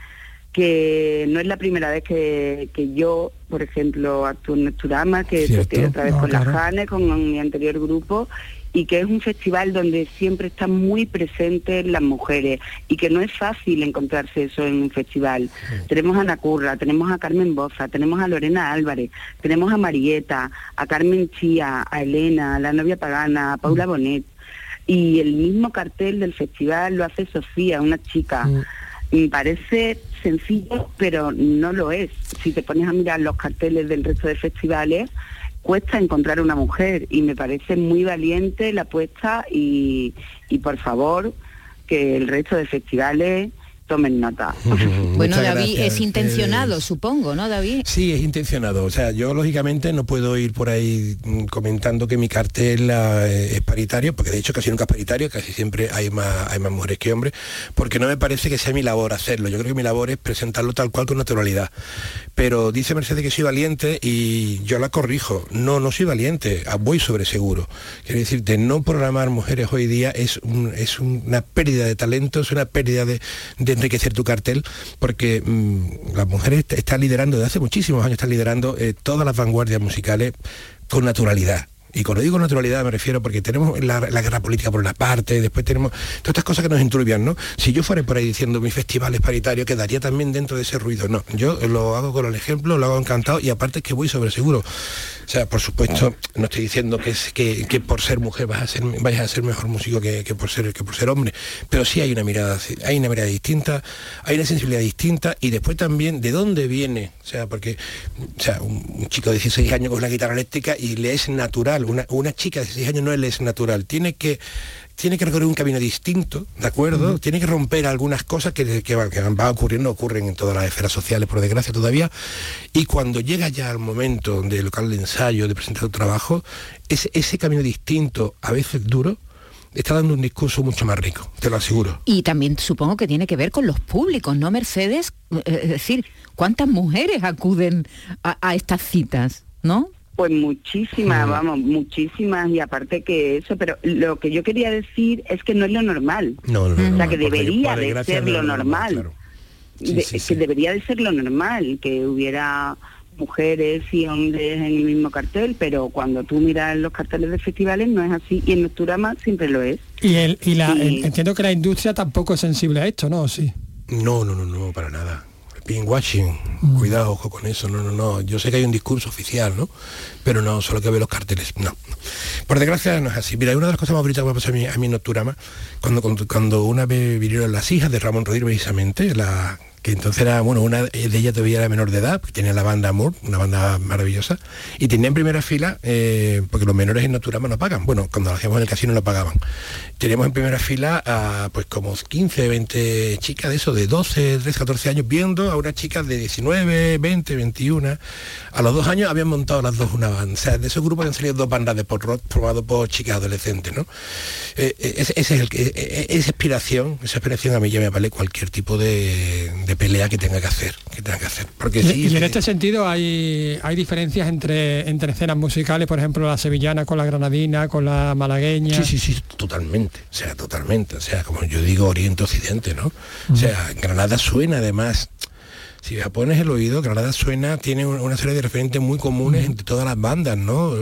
que no es la primera vez que, yo, por ejemplo, actúo en Nocturama, que estoy otra vez con la Jane, con mi anterior grupo, y que es un festival donde siempre están muy presentes las mujeres y que no es fácil encontrarse eso en un festival. Tenemos a Ana Curra, tenemos a Carmen Boza, tenemos a Lorena Álvarez, tenemos a Marieta, a Carmen Chía, a Elena, a la novia pagana, a Paula Bonet. Y el mismo cartel del festival lo hace Sofía, una chica. Me parece sencillo, pero no lo es. Si te pones a mirar los carteles del resto de festivales, cuesta encontrar una mujer y me parece muy valiente la apuesta y, y por favor que el resto de festivales tomen nota. bueno, David, es intencionado, supongo, ¿no, David? Sí, es intencionado. O sea, yo lógicamente no puedo ir por ahí mm, comentando que mi cartel eh, es paritario, porque de hecho casi nunca es paritario, casi siempre hay más, hay más mujeres que hombres, porque no me parece que sea mi labor hacerlo. Yo creo que mi labor es presentarlo tal cual con naturalidad. Pero dice Mercedes que soy valiente y yo la corrijo. No, no soy valiente, ah, voy sobre seguro. Quiero decirte, no programar mujeres hoy día es, es una pérdida de talento, es una pérdida de enriquecer tu cartel, porque mm, las mujeres están liderando, desde hace muchísimos años están liderando eh, todas las vanguardias musicales con naturalidad Y cuando digo naturalidad me refiero porque tenemos la, la guerra política por una parte, después tenemos todas estas cosas que nos enturbian, ¿no? Si yo fuera por ahí diciendo mi festival es paritario, quedaría también dentro de ese ruido. No, yo lo hago con el ejemplo, lo hago encantado y aparte es que voy sobre seguro. O sea, por supuesto, no estoy diciendo que, que, que por ser mujer vas a ser, vayas a ser mejor músico que, que por ser que por ser hombre, pero sí hay una mirada, hay una mirada distinta, hay una sensibilidad distinta y después también de dónde viene, o sea, porque o sea, un, un chico de 16 años con una guitarra eléctrica y le es natural, una, una chica de 16 años no es natural, tiene que tiene que recorrer un camino distinto, ¿de acuerdo? Tiene que romper algunas cosas que, que, va- que van ocurriendo, ocurren en todas las esferas sociales, por desgracia todavía, y cuando llega ya al momento del local de ensayo, de presentar un trabajo, ese, ese camino distinto, a veces duro, está dando un discurso mucho más rico, te lo aseguro. Y también supongo que tiene que ver con los públicos, ¿no, Mercedes? Eh, Es decir, ¿cuántas mujeres acuden a, a estas citas, no? Pues muchísimas, vamos, muchísimas y aparte que eso, pero lo que yo quería decir es que no es lo normal. No, no, o sea, que debería de ser lo normal, normal. claro. Sí, De- sí, que debería de ser lo normal, que hubiera mujeres y hombres en el mismo cartel, pero cuando tú miras los carteles de festivales no es así y en Nocturama siempre lo es. Y, el, y la, Sí. el- entiendo que la industria tampoco es sensible a esto, ¿no? Sí. No, no, no, no, para nada. Pinkwashing, cuidado, ojo con eso, no, no, no. Yo sé que hay un discurso oficial, ¿no? Pero no, solo que ve los carteles, no. Por desgracia no es así. Mira, una de las cosas más bonitas que me ha pasado a mí, a mí en Nocturama, cuando, cuando, cuando una vez vinieron las hijas de Ramón Rodríguez precisamente, la que entonces era, bueno, una de ellas todavía era menor de edad, porque tenía la banda Amor, una banda maravillosa, y tenía en primera fila, eh, porque los menores en Nocturama no pagan, bueno, cuando lo hacíamos en el casino no pagaban. Teníamos en primera fila a pues como 15, 20 chicas de eso, de 12, 13, 14 años, viendo a unas chicas de 19, 20, 21. A los dos años habían montado las dos una banda. O sea, de esos grupos han salido dos bandas de pop rock formados por chicas adolescentes, ¿no? Eh, eh, ese, ese es el que, eh, eh, esa inspiración, esa inspiración a mí ya me vale cualquier tipo de, de pelea que tenga que hacer, que tenga que hacer. Porque Y, sí, y en este sentido hay, hay diferencias entre, entre escenas musicales, por ejemplo, la sevillana con la granadina, con la malagueña. Sí, sí, sí, totalmente. O sea, totalmente. O sea, como yo digo, Oriente-Occidente, ¿no? O sea, Granada suena además. Si ya pones el oído, Granada suena, tiene un- una serie de referentes muy comunes entre todas las bandas, ¿no?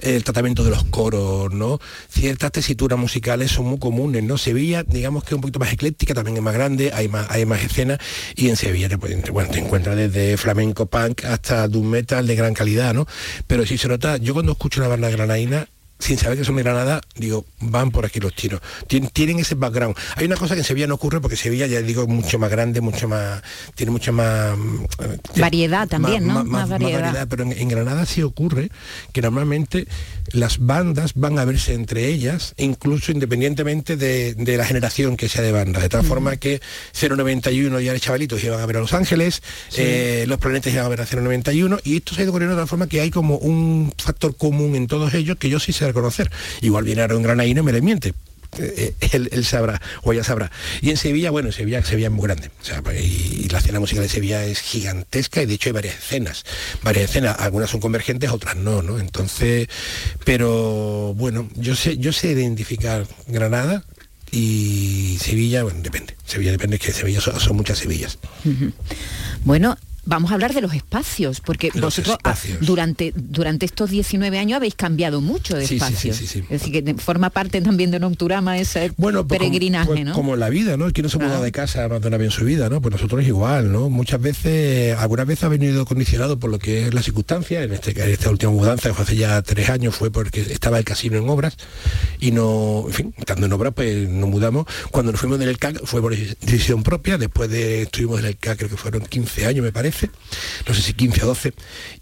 El tratamiento de los coros, ¿no? Ciertas tesituras musicales son muy comunes, ¿no? Sevilla, digamos que es un poquito más ecléctica, también es más grande, hay más, hay más escenas, y en Sevilla te, bueno, te encuentras desde flamenco punk hasta doom metal de gran calidad, ¿no? Pero sí se nota, yo cuando escucho una banda granadina, sin saber que son de Granada, digo, van por aquí los tiros. Tien- tienen ese background. Hay una cosa que en Sevilla no ocurre porque Sevilla, ya digo, es mucho más grande, mucho más, tiene mucha más... eh, Variedad también, ¿no? Más variedad. pero en, en Granada sí ocurre que normalmente las bandas van a verse entre ellas, incluso independientemente de, de la generación que sea de banda. De tal forma que 091 ya de chavalitos iban a ver a Los Ángeles, eh, los planetas iban a ver a 091, y esto se ha ido ocurriendo de tal forma que hay como un factor común en todos ellos que yo sí sé reconocer. Igual viene Aaron Granaíno y me le miente. Eh, él, él sabrá o ella sabrá. Y en Sevilla bueno en Sevilla Sevilla es muy grande. O sea, pues, y, la escena musical de Sevilla es gigantesca y de hecho hay varias escenas. Varias escenas. Algunas son convergentes otras no no entonces pero bueno yo sé yo sé identificar Granada y Sevilla bueno depende. Sevilla depende que Sevilla son, son muchas Sevillas. Bueno, vamos a hablar de los espacios, porque Los vosotros ah, espacios. durante, durante estos 19 años habéis cambiado mucho de Sí, sí, sí, espacios. sí, sí. Es decir, que forma parte también de Nocturama ese Bueno, pues como- peregrinaje, pues ¿no? Como la vida, ¿no? ¿Quién no se muda de casa más de una vez en su vida, ¿no? Pues nosotros igual, ¿no? Muchas veces, algunas veces ha venido condicionado por lo que es la circunstancia, en este en esta última mudanza hace ya tres años fue porque estaba el casino en obras y no, en fin, estando en obras, pues nos mudamos. Cuando nos fuimos del CAC fue por decisión propia, después de estuvimos en el CAC creo que fueron 15 años me parece, no sé si 15 o 12,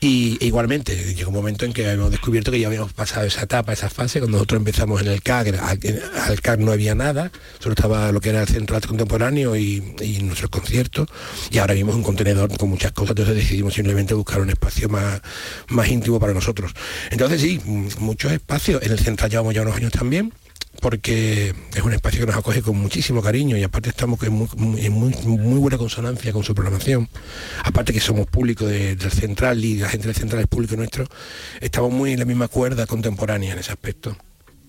y e igualmente llegó un momento en que habíamos descubierto que ya habíamos pasado esa etapa, esa fase, cuando nosotros empezamos en el CAC, al, al CAC no había nada, solo estaba lo que era el Centro Arte Contemporáneo y, nuestros conciertos, y ahora vimos un contenedor con muchas cosas, entonces decidimos simplemente buscar un espacio más, más íntimo para nosotros. Entonces sí, muchos espacios, en el Central llevamos ya unos años también, porque es un espacio que nos acoge con muchísimo cariño y aparte estamos en muy, muy- en muy- muy buena consonancia con su programación. Aparte que somos público de- del central y la gente del central es público nuestro, estamos muy en la misma cuerda contemporánea en ese aspecto.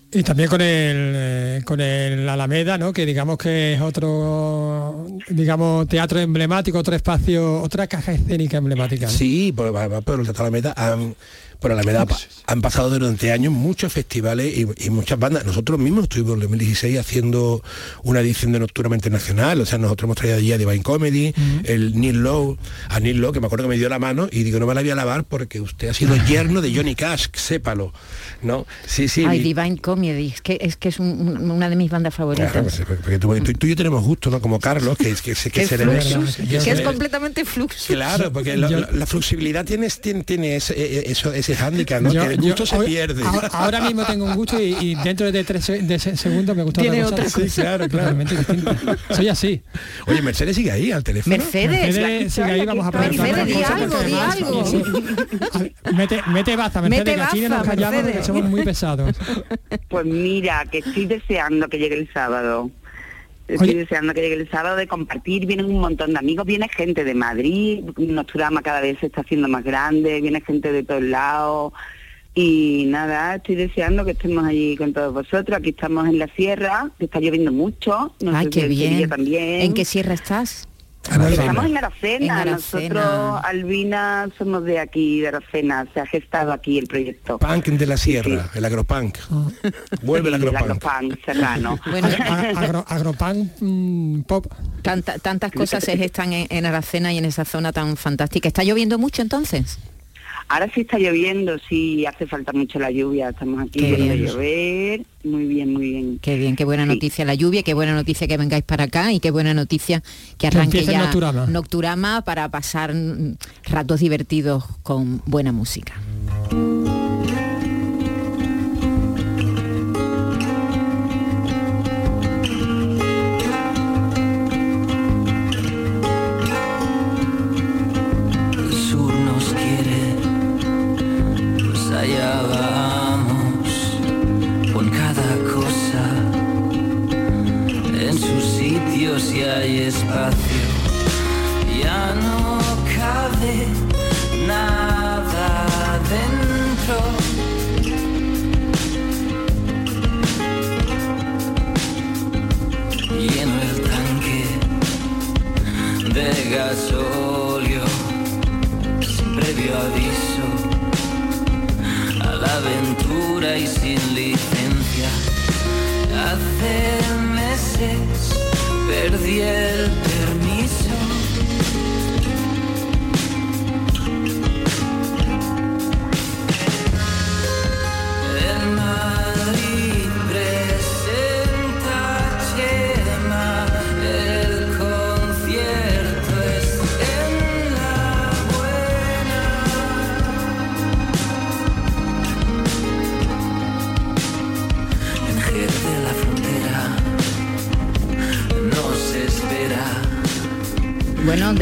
Y también con el eh, con el Alameda, ¿no? Que digamos que es otro digamos teatro emblemático, otro espacio, otra caja escénica emblemática. ¿no? Sí, pues va, va por el Teatro Alameda. Am, por Alameda han pasado durante años muchos festivales y, muchas bandas. Nosotros mismos estuvimos en 2016 haciendo una edición de Nocturama Internacional, o sea, nosotros hemos traído allí a Divine Comedy, el Neil Lowe, a Neil Lowe, que me acuerdo que me dio la mano y digo, no me la voy a lavar porque usted ha sido yerno de Johnny Cash, sépalo. ¿No? Sí, sí. Ay, Divine Comedy, es que es, que es una de mis bandas favoritas. Pues, porque tú, y yo tenemos gusto, ¿no? Como Carlos, que, que, que, que, que es completamente fluxo. Claro, porque la, flexibilidad tiene, tiene, tiene ese, eso, ese hándicap, ¿no? que el gusto se pierde. Ahora, mismo tengo un gusto y, dentro de tres de segundos me gusta tiene otra cosa. Sí, claro, claro. Soy así. Oye, Mercedes sigue ahí al teléfono. Mercedes, Mercedes sigue ahí, vamos a preguntar. Mercedes, di algo, di algo. Mete, mete baza, Mercedes, mete que aquí nos callamos porque somos muy pesados. Pues mira, que estoy deseando que llegue el sábado. Estoy deseando que llegue el sábado de compartir, vienen un montón de amigos, viene gente de Madrid, Nosturama cada vez se está haciendo más grande, viene gente de todos lados y nada, estoy deseando que estemos allí con todos vosotros, aquí estamos en la sierra, que está lloviendo mucho, no Ay, qué bien. también. ¿En qué sierra estás? Estamos en Aracena. Nosotros, Albina, somos de aquí, de Aracena. Se ha gestado aquí el proyecto. Punk de la Sierra, el agropunk. Vuelve el agropunk. El agropunk serrano. Bueno, agropunk mm, pop. tantas cosas se gestan en Aracena y en esa zona tan fantástica. ¿Está lloviendo mucho entonces? Ahora sí está lloviendo, sí hace falta mucho la lluvia, estamos aquí de llover, muy bien, muy bien. Qué bien, qué buena noticia la lluvia, qué buena noticia que vengáis para acá y qué buena noticia que arranque ya Nocturama. Nocturama para pasar ratos divertidos con buena música. espacio ya no cabe nada dentro. Lleno el tanque de gasóleo sin previo aviso a la aventura y sin licencia. Hace meses perdí el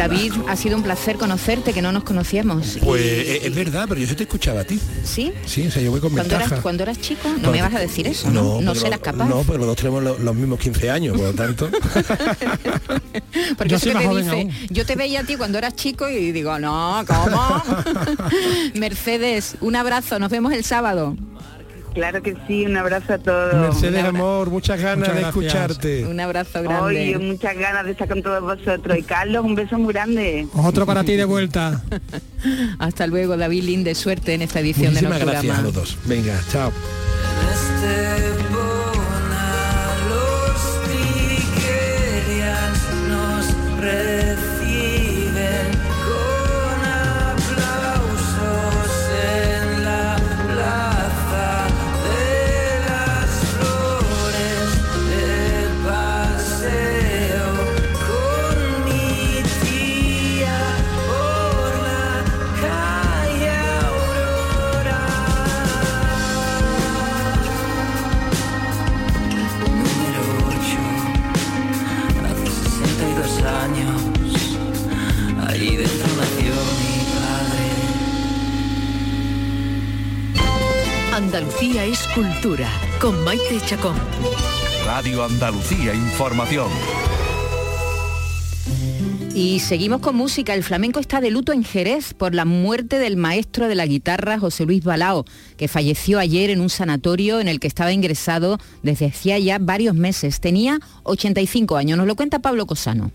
David, ha sido un placer conocerte, que no nos conocíamos. Pues eh, es verdad, pero yo te escuchaba a ti. ¿Sí? Sí, o sea, yo voy con cuando ventaja. Eras, cuando eras chico, no me vas a decir eso, ¿no? No, serás capaz. No, pero nosotros tenemos los, mismos 15 años, por lo tanto. Porque yo, te dice, yo te veía a ti cuando eras chico y digo, no, ¿cómo? Mercedes, un abrazo, nos vemos el sábado. Claro que sí, un abrazo a todos. Mercedes, amor, muchas ganas de escucharte. Un abrazo grande. Oye, muchas ganas de estar con todos vosotros. Y Carlos, un beso muy grande. Otro para ti de vuelta. Hasta luego, David Linde, suerte en esta edición de nuestro gracias a los dos. Venga, chao. Con Maite Chacón. Radio Andalucía Información. Y seguimos con música. El flamenco está de luto en Jerez por la muerte del maestro de la guitarra José Luis Balao, que falleció ayer en un sanatorio en el que estaba ingresado desde hacía ya varios meses. Tenía 85 años. Nos lo cuenta Pablo Cosano.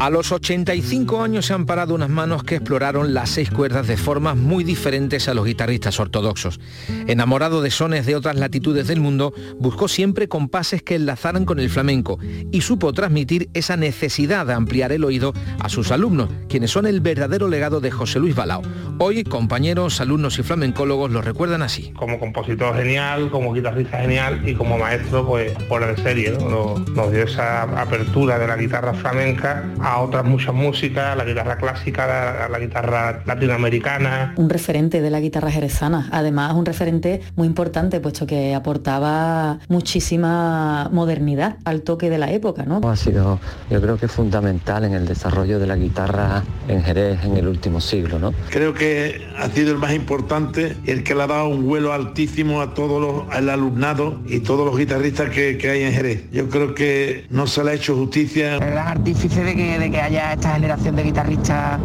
A los 85 años se han parado unas manos que exploraron las seis cuerdas de formas muy diferentes a los guitarristas ortodoxos. Enamorado de sones de otras latitudes del mundo, buscó siempre compases que enlazaran con el flamenco y supo transmitir esa necesidad de ampliar el oído a sus alumnos, quienes son el verdadero legado de José Luis Balao. Hoy, compañeros, alumnos y flamencólogos lo recuerdan así. Como compositor genial, como guitarrista genial y como maestro, pues por de serie, ¿no? nos, nos dio esa apertura de la guitarra flamenca a otras muchas músicas, la guitarra clásica, la, la guitarra latinoamericana. Un referente de la guitarra jerezana, además un referente muy importante, puesto que aportaba muchísima modernidad al toque de la época, ¿no? Ha sido, yo creo que fundamental en el desarrollo de la guitarra en Jerez en el último siglo, ¿no? Creo que ha sido el más importante, el que le ha dado un vuelo altísimo a todos los, al alumnado y todos los guitarristas que, que hay en Jerez. Yo creo que no se le ha hecho justicia. El artífice de que, de que haya esta generación de guitarristas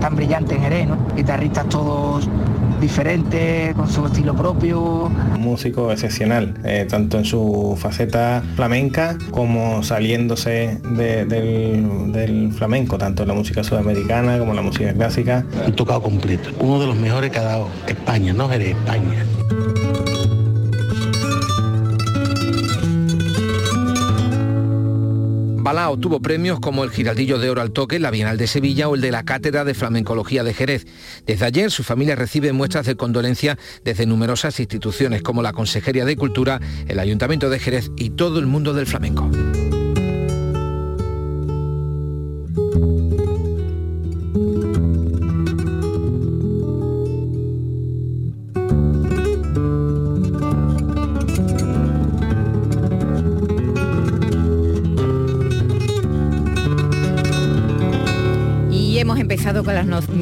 tan brillante en Jerez, ¿no? Guitarristas todos diferentes, con su estilo propio. Un músico excepcional, eh, tanto en su faceta flamenca como saliéndose de, del, del, flamenco, tanto en la música sudamericana como en la música clásica. Un tocado completo, uno de los mejores que ha dado España, no Jerez, España. Balao tuvo premios como el Giraldillo de Oro al Toque, la Bienal de Sevilla o el de la Cátedra de Flamencología de Jerez. Desde ayer su familia recibe muestras de condolencia desde numerosas instituciones como la Consejería de Cultura, el Ayuntamiento de Jerez y todo el mundo del flamenco.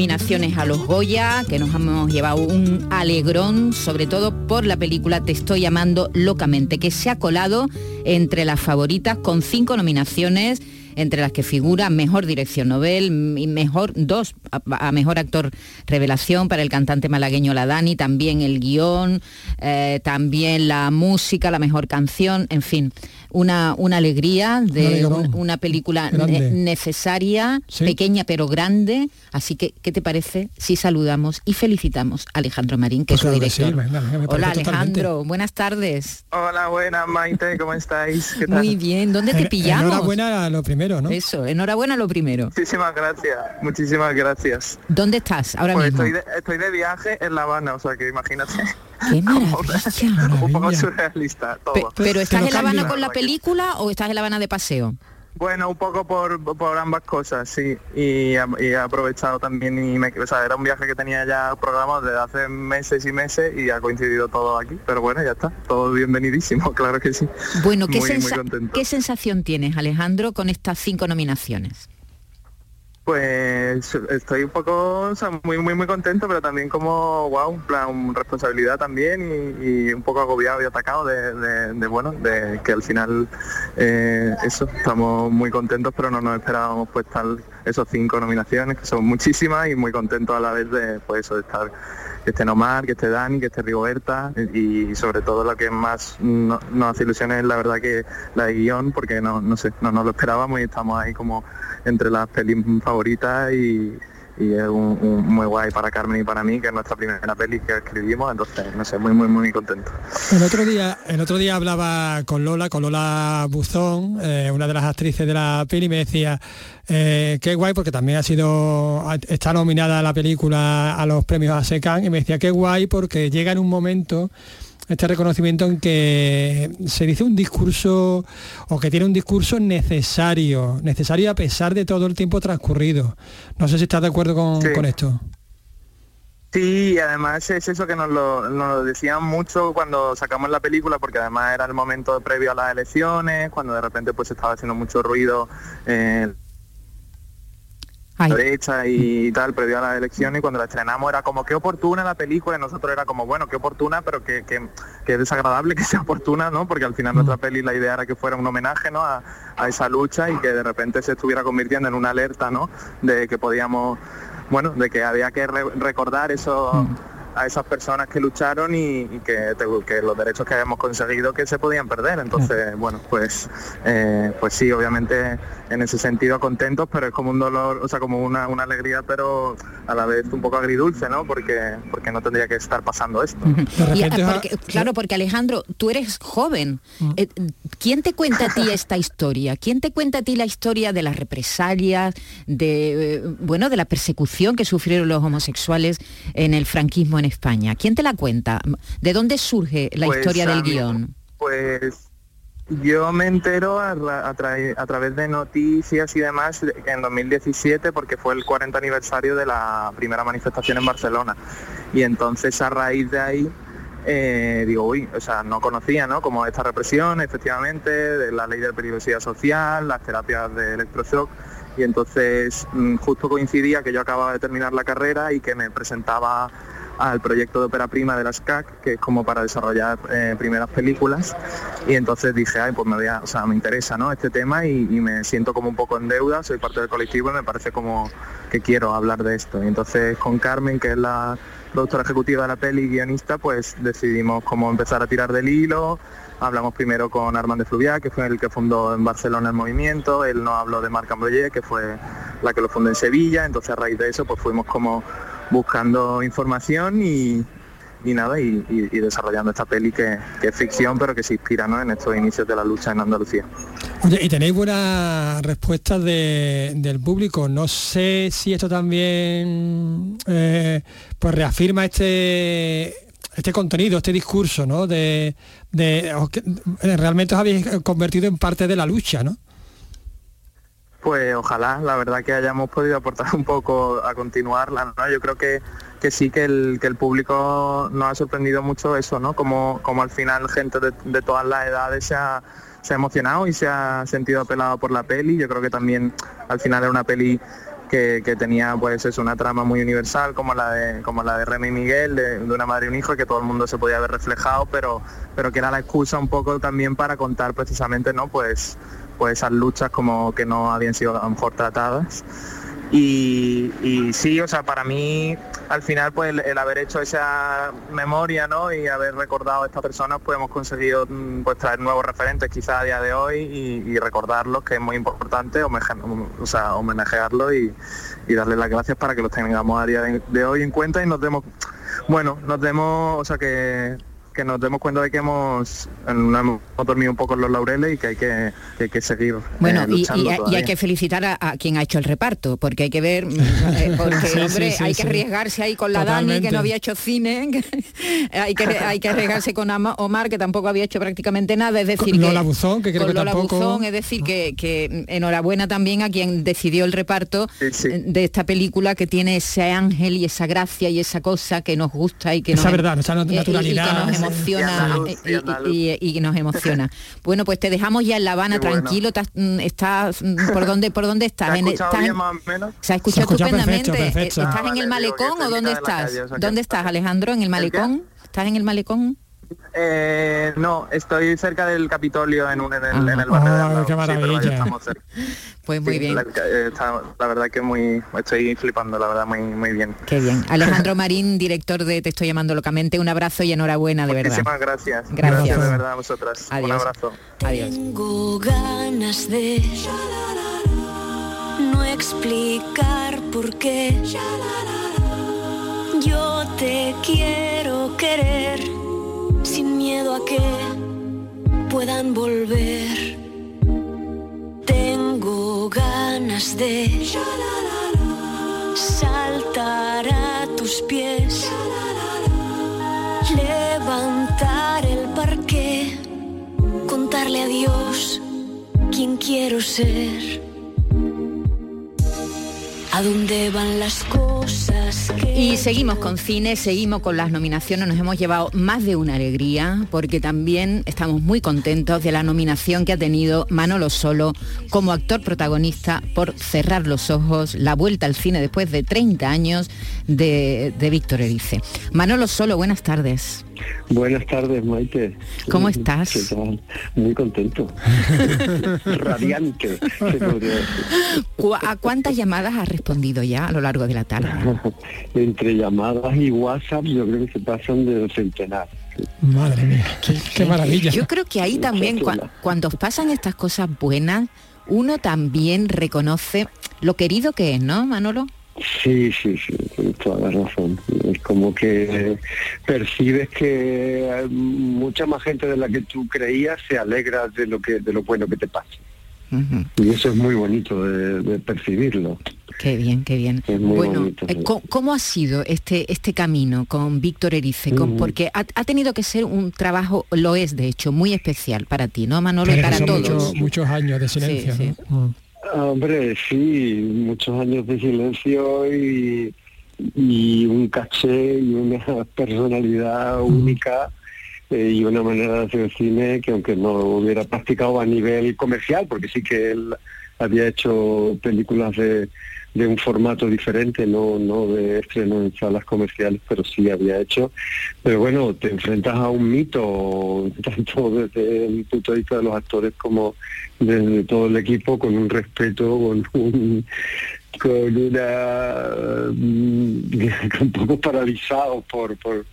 Nominaciones a los Goya, que nos hemos llevado un alegrón, sobre todo por la película Te estoy llamando locamente, que se ha colado entre las favoritas con cinco nominaciones entre las que figura Mejor Dirección Nobel y mejor dos a, a Mejor Actor Revelación para el cantante malagueño La Dani, también el guion, eh, también la música, la mejor canción, en fin, una, una alegría de un, una película ne necesaria, ¿Sí? pequeña pero grande. Así que, ¿qué te parece si saludamos y felicitamos a Alejandro Marín, que pues es su director? Sí, venga, venga, Hola Alejandro, totalmente. buenas tardes. Hola, buenas Maite, ¿cómo estáis? ¿Qué tal? Muy bien, ¿dónde te pillamos? Enhorabuena lo primero, ¿no? Eso, enhorabuena lo primero. Muchísimas gracias, muchísimas gracias. ¿Dónde estás ahora pues mismo? Estoy de, estoy de, viaje en La Habana, o sea que imagínate. ¡Qué maravilla! Un poco surrealista todo. Pe ¿Pero estás en La Habana con la película o estás en La Habana de paseo? Bueno, un poco por, por ambas cosas, sí. Y, y, he aprovechado también y me, o sea, era un viaje que tenía ya programado desde hace meses y meses y ha coincidido todo aquí. Pero bueno, ya está, todo bienvenidísimo, claro que sí. Bueno, ¿qué, muy, sensa muy ¿qué sensación tienes, Alejandro, con estas cinco nominaciones? Pues estoy un poco, o sea, muy muy muy contento, pero también como, wow, un plan, responsabilidad también y, un poco agobiado y atacado de, bueno, de que al final eh, eso, estamos muy contentos, pero no nos esperábamos pues tal esos cinco nominaciones, que son muchísimas y muy contentos a la vez de pues eso, de estar que esté Nomar, que esté Dani, que esté Rigoberta y sobre todo lo que más no, nos hace ilusión es la verdad que la de guion, porque no, no sé, no nos lo esperábamos y estamos ahí como entre las pelis favoritas y, y es un, muy guay para Carmen y para mí, que es nuestra primera peli que escribimos, entonces, no sé, muy, muy, muy contento. El otro día, el otro día hablaba con Lola, con Lola Buzón, eh, una de las actrices de la peli, y me decía, eh, qué guay, porque también ha sido, está nominada la película a los premios ASECAN, y me decía, qué guay, porque llega en un momento este reconocimiento en que se dice un discurso o que tiene un discurso necesario, necesario a pesar de todo el tiempo transcurrido. No sé si estás de acuerdo con, sí. con esto. Sí, además es eso que nos lo, nos lo, decían mucho cuando sacamos la película, porque además era el momento previo a las elecciones, cuando de repente pues estaba haciendo mucho ruido eh, derecha y tal, previo a las elecciones, y cuando la estrenamos era como qué oportuna la película, y nosotros era como, bueno, qué oportuna, pero que, que, que desagradable que sea oportuna, ¿no? Porque al final mm. nuestra peli la idea era que fuera un homenaje, ¿no? A, a, esa lucha y que de repente se estuviera convirtiendo en una alerta, ¿no? De que podíamos, bueno, de que había que re recordar eso... Mm a esas personas que lucharon y, y que, te, que, los derechos que habíamos conseguido que se podían perder. Entonces, bueno, pues, eh, pues sí, obviamente en ese sentido contentos, pero es como un dolor, o sea, como una, una alegría, pero a la vez un poco agridulce, ¿no? Porque, porque no tendría que estar pasando esto. Y, porque- claro, porque Alejandro, tú eres joven. Eh, ¿Quién te cuenta a ti esta historia? ¿Quién te cuenta a ti la historia de las represalias, de eh, bueno, de la persecución que sufrieron los homosexuales en el franquismo en España? ¿Quién te la cuenta? ¿De dónde surge la Pues, historia del guion? Pues yo me entero a, ra- a tra- a través de noticias y demás de- en 2017 porque fue el 40 aniversario de la primera manifestación en Barcelona. Y entonces a raíz de ahí eh, digo, uy, o sea, no conocía, ¿no? Como esta represión, efectivamente, de la ley de peligrosidad social, las terapias de electroshock. Y entonces mm, justo coincidía que yo acababa de terminar la carrera y que me presentaba al proyecto de ópera prima de la SCAC, que es como para desarrollar eh, primeras películas. Y entonces dije, ay, pues me voy a, o sea, me interesa ¿no? este tema y, me siento como un poco en deuda, soy parte del colectivo y me parece como que quiero hablar de esto. Y entonces con Carmen, que es la productora ejecutiva de la peli y guionista, pues decidimos cómo empezar a tirar del hilo. Hablamos primero con Armand de Fluviá, que fue el que fundó en Barcelona el movimiento, él nos habló de Marc Ambroyer, que fue la que lo fundó en Sevilla, entonces a raíz de eso pues fuimos como buscando información y, y nada, y, desarrollando esta peli que, que es ficción, pero que se inspira ¿no? en estos inicios de la lucha en Andalucía. Oye, y tenéis buenas respuestas de- del público. No sé si esto también eh, pues reafirma este este contenido, este discurso, ¿no? De, de eh, realmente os habéis convertido en parte de la lucha, ¿no? Pues ojalá, la verdad que hayamos podido aportar un poco a continuarla, ¿no? Yo creo que, que sí que el, que el público nos ha sorprendido mucho eso, ¿no? Como, como al final gente de, de todas las edades se ha, se ha emocionado y se ha sentido apelado por la peli. Yo creo que también al final era una peli que, que tenía pues es una trama muy universal como la de como la de Remy Miguel de, de una madre y un hijo que todo el mundo se podía ver reflejado pero pero que era la excusa un poco también para contar precisamente no pues pues esas luchas como que no habían sido a lo mejor tratadas y, y sí, o sea, para mí al final pues el, haber hecho esa memoria ¿no? y haber recordado a estas personas pues hemos conseguido mm, pues traer nuevos referentes quizá a día de hoy y, recordarlos que es muy importante, o sea, homenajearlos y, y darles las gracias para que los tengamos a día de, de hoy en cuenta y nos demos, bueno, nos demos, o sea que que nos demos cuenta de que hemos, dormido un poco en los laureles y que hay que, que hay que seguir Bueno, eh, y, luchando y- y hay que felicitar a, a quien ha hecho el reparto, porque hay que ver, mm, eh, porque Sí, hombre, sí, hay sí. que arriesgarse ahí con la Dani, que no había hecho cine, que- hay, que, hay que arriesgarse con Ama- Omar, que tampoco había hecho prácticamente nada, es decir, Con que, Lola Buzón, que creo con que Lola tampoco- Buzón, es decir, que, que enhorabuena también a quien decidió el reparto de esta película que tiene ese ángel y esa gracia y esa cosa que nos gusta y que Esa nos, verdad, esa y- y- emociona Y y, y- y- y nos emociona. Bueno, pues te dejamos ya en La Habana bueno. tranquilo, estás, mm, estás, mm, por dónde por dónde estás? ¿Se ha En- escuchado estás en- bien más o menos? se ha escuchado Se estupendamente. perfecto, perfecto. ¿Estás Ah, en vale, el digo que malecón o en dónde estás? calle, o sea que- ¿Dónde estás, Alejandro? ¿En el malecón? ¿Estás en el malecón? Eh, no, estoy cerca del Capitolio en, un, en, el, en el Ah, barrio de al lado. qué Sí, pero vaya, maravilla. estamos cerca. Pues muy Sí, bien. La, eh, está- la verdad que muy, estoy flipando, la verdad, muy, muy bien. Qué bien. Alejandro Marín, director de Te estoy llamando locamente, un abrazo y enhorabuena, de verdad. Muchísimas gracias. Gracias. de verdad a vosotras. Un Adiós. abrazo. Adiós. Tengo ganas de no explicar por qué. Yo te quiero querer sin miedo a que puedan volver. Tengo ganas de saltar a tus pies, levantar el parque, contarle a Dios quién quiero ser. ¿A dónde van las cosas que Y seguimos con cine, seguimos con las nominaciones, nos hemos llevado más de una alegría porque también estamos muy contentos de la nominación que ha tenido Manolo Solo como actor protagonista por Cerrar los Ojos, la vuelta al cine después de 30 años de, de Víctor Erice. Manolo Solo, buenas tardes. Buenas tardes, Maite. ¿Cómo estás? ¿Qué tal? Muy contento. Radiante, se podría decir. ¿Cu- ¿A cuántas llamadas has respondido ya a lo largo de la tarde? Entre llamadas y WhatsApp yo creo que se pasan de centenar. Madre mía, qué, maravilla. Yo creo que ahí también, cuando pasan estas cosas buenas, uno también reconoce lo querido que es, ¿no, Manolo? Sí, sí, sí, toda la razón. Es como que percibes que hay mucha más gente de la que tú creías se alegra de lo que de lo bueno que te pasa. Y eso es muy bonito de, de percibirlo. Qué bien, qué bien. Es muy bueno, bonito, eh. ¿cómo, cómo ha sido este, este camino con Víctor Erice? Con-. Porque ha, ha tenido que ser un trabajo, lo es de hecho, muy especial para ti, ¿no, Manolo? Y Pero para son todos. muchos, muchos años de silencio. Sí, ¿no? Mm. Hombre, sí, muchos años de silencio y, y un caché y una personalidad única eh, y una manera de hacer cine que aunque no hubiera practicado a nivel comercial, porque sí que él había hecho películas de, de un formato diferente, no, no de estreno en salas comerciales, pero sí había hecho. Pero bueno, te enfrentas a un mito, tanto desde el punto de vista de los actores como desde todo el equipo, con un respeto, con un con una mm, un poco paralizados por por,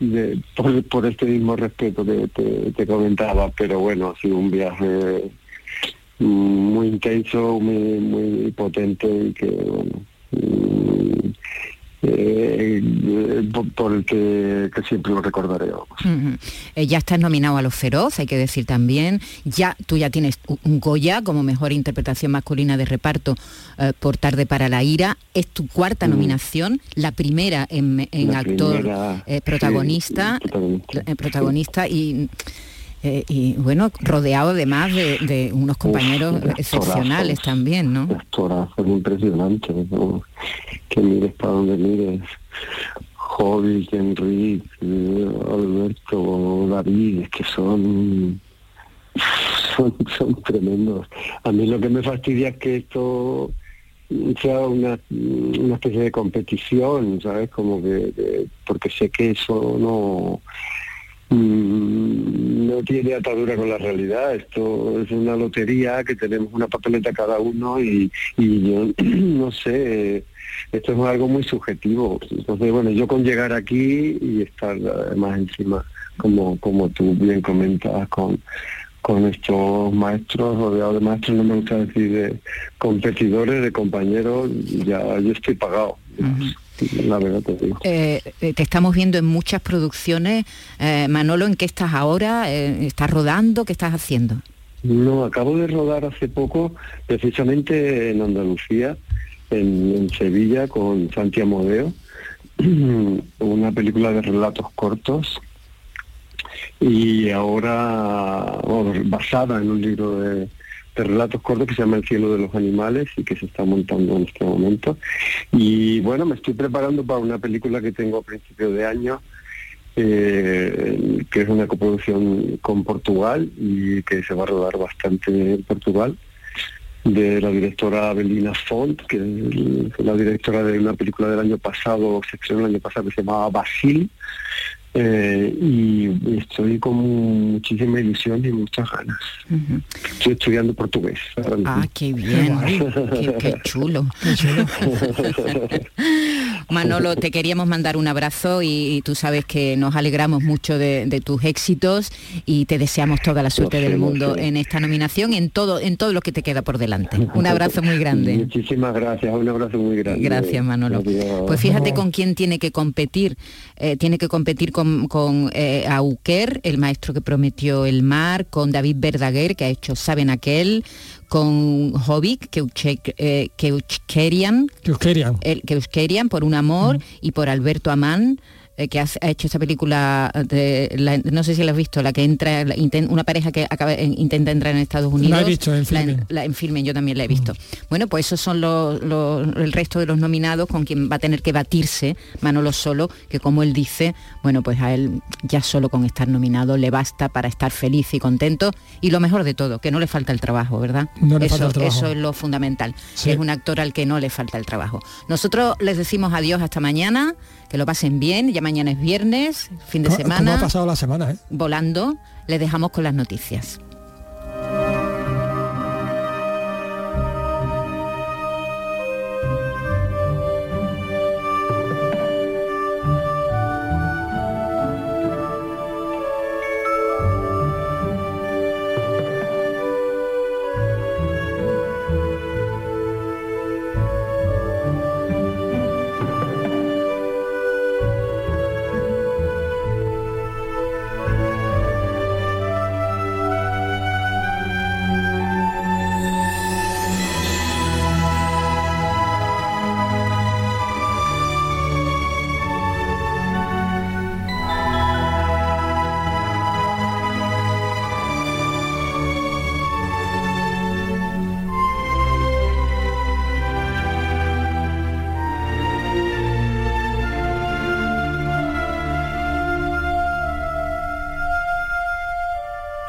de- por por este mismo respeto que te, te comentaba pero bueno ha sido un viaje muy intenso muy muy potente y que bueno mm, eh, eh, por, el que, que siempre lo recordaré. Eh, ya estás nominado a Los Feroz, hay que decir también. Ya tú ya tienes un Goya como mejor interpretación masculina de reparto por Tarde para la ira. Es tu cuarta nominación, la primera en, en La actor primera, sí, protagonista, protagonista. protagonista y eh, y bueno rodeado además de, de unos compañeros excepcionales también, ¿no? actorazo impresionante, ¿no? que mires para donde mires. Hobbit, Enrique, Alberto, David, es que son, son, son tremendos. A mí lo que me fastidia es que esto sea una, una especie de competición, ¿sabes? Como que, que- porque sé que eso no mm, tiene atadura con la realidad. Esto es una lotería que tenemos una papeleta cada uno y, yo no sé, esto es algo muy subjetivo. Entonces, bueno, yo con llegar aquí y estar además encima, como, como tú bien comentabas, con con estos maestros, rodeados de maestros, no me gusta decir de competidores, de compañeros, ya yo estoy pagado. La verdad te digo. Eh, eh, te estamos viendo en muchas producciones. Eh, Manolo, ¿en qué estás ahora? ¿Estás rodando? ¿Qué estás haciendo? No, acabo de rodar hace poco, precisamente en Andalucía, en, en Sevilla, con Santi Amodeo, una película de relatos cortos y ahora bueno, basada en un libro de, de relatos cortos que se llama El cielo de los animales y que se está montando en este momento. Y bueno, me estoy preparando para una película que tengo a principios de año eh, que es una coproducción con Portugal y que se va a rodar bastante en Portugal, de la directora Belina Font, que es la directora de una película del año pasado, se estrenó el año pasado, que se llamaba Basil, eh, y estoy con muchísima ilusión y muchas ganas. Estoy estudiando portugués. Ah, qué bien, qué, qué chulo. Manolo, te queríamos mandar un abrazo y, y tú sabes que nos alegramos mucho de, de tus éxitos y te deseamos toda la suerte sé, del mundo sé. en esta nominación, en todo, en todo lo que te queda por delante. Un abrazo muy grande. Muchísimas gracias, un abrazo muy grande. Gracias, Manolo. Adiós. Pues fíjate con quién tiene que competir. Eh, tiene que competir con, con eh, Auker, el maestro que prometió el mar, con David Verdaguer, que ha hecho Saben aquel, con Hobbit, que eh, Keuskerian, Euskerian. el Keuskerian por un amor y por Alberto Amán que ha, ha hecho esta película de la- no sé si la has visto la que entra la- una pareja que acaba, en- intenta entrar en Estados Unidos he visto, en La- Filmin. la- en Filmin, yo también la he visto bueno pues esos son los, los- el resto de los nominados con quien va a tener que batirse Manolo Solo que como él dice bueno pues a él ya solo con estar nominado le basta para estar feliz y contento y lo mejor de todo que no le falta el trabajo verdad No le eso, falta el trabajo. eso es lo fundamental Sí. es un actor al que no le falta el trabajo. Nosotros les decimos adiós hasta mañana, que lo pasen bien, ya mañana es viernes, fin de ¿Cómo- ¿Cómo semana, ha pasado la semana? eh? volando, les dejamos con las noticias.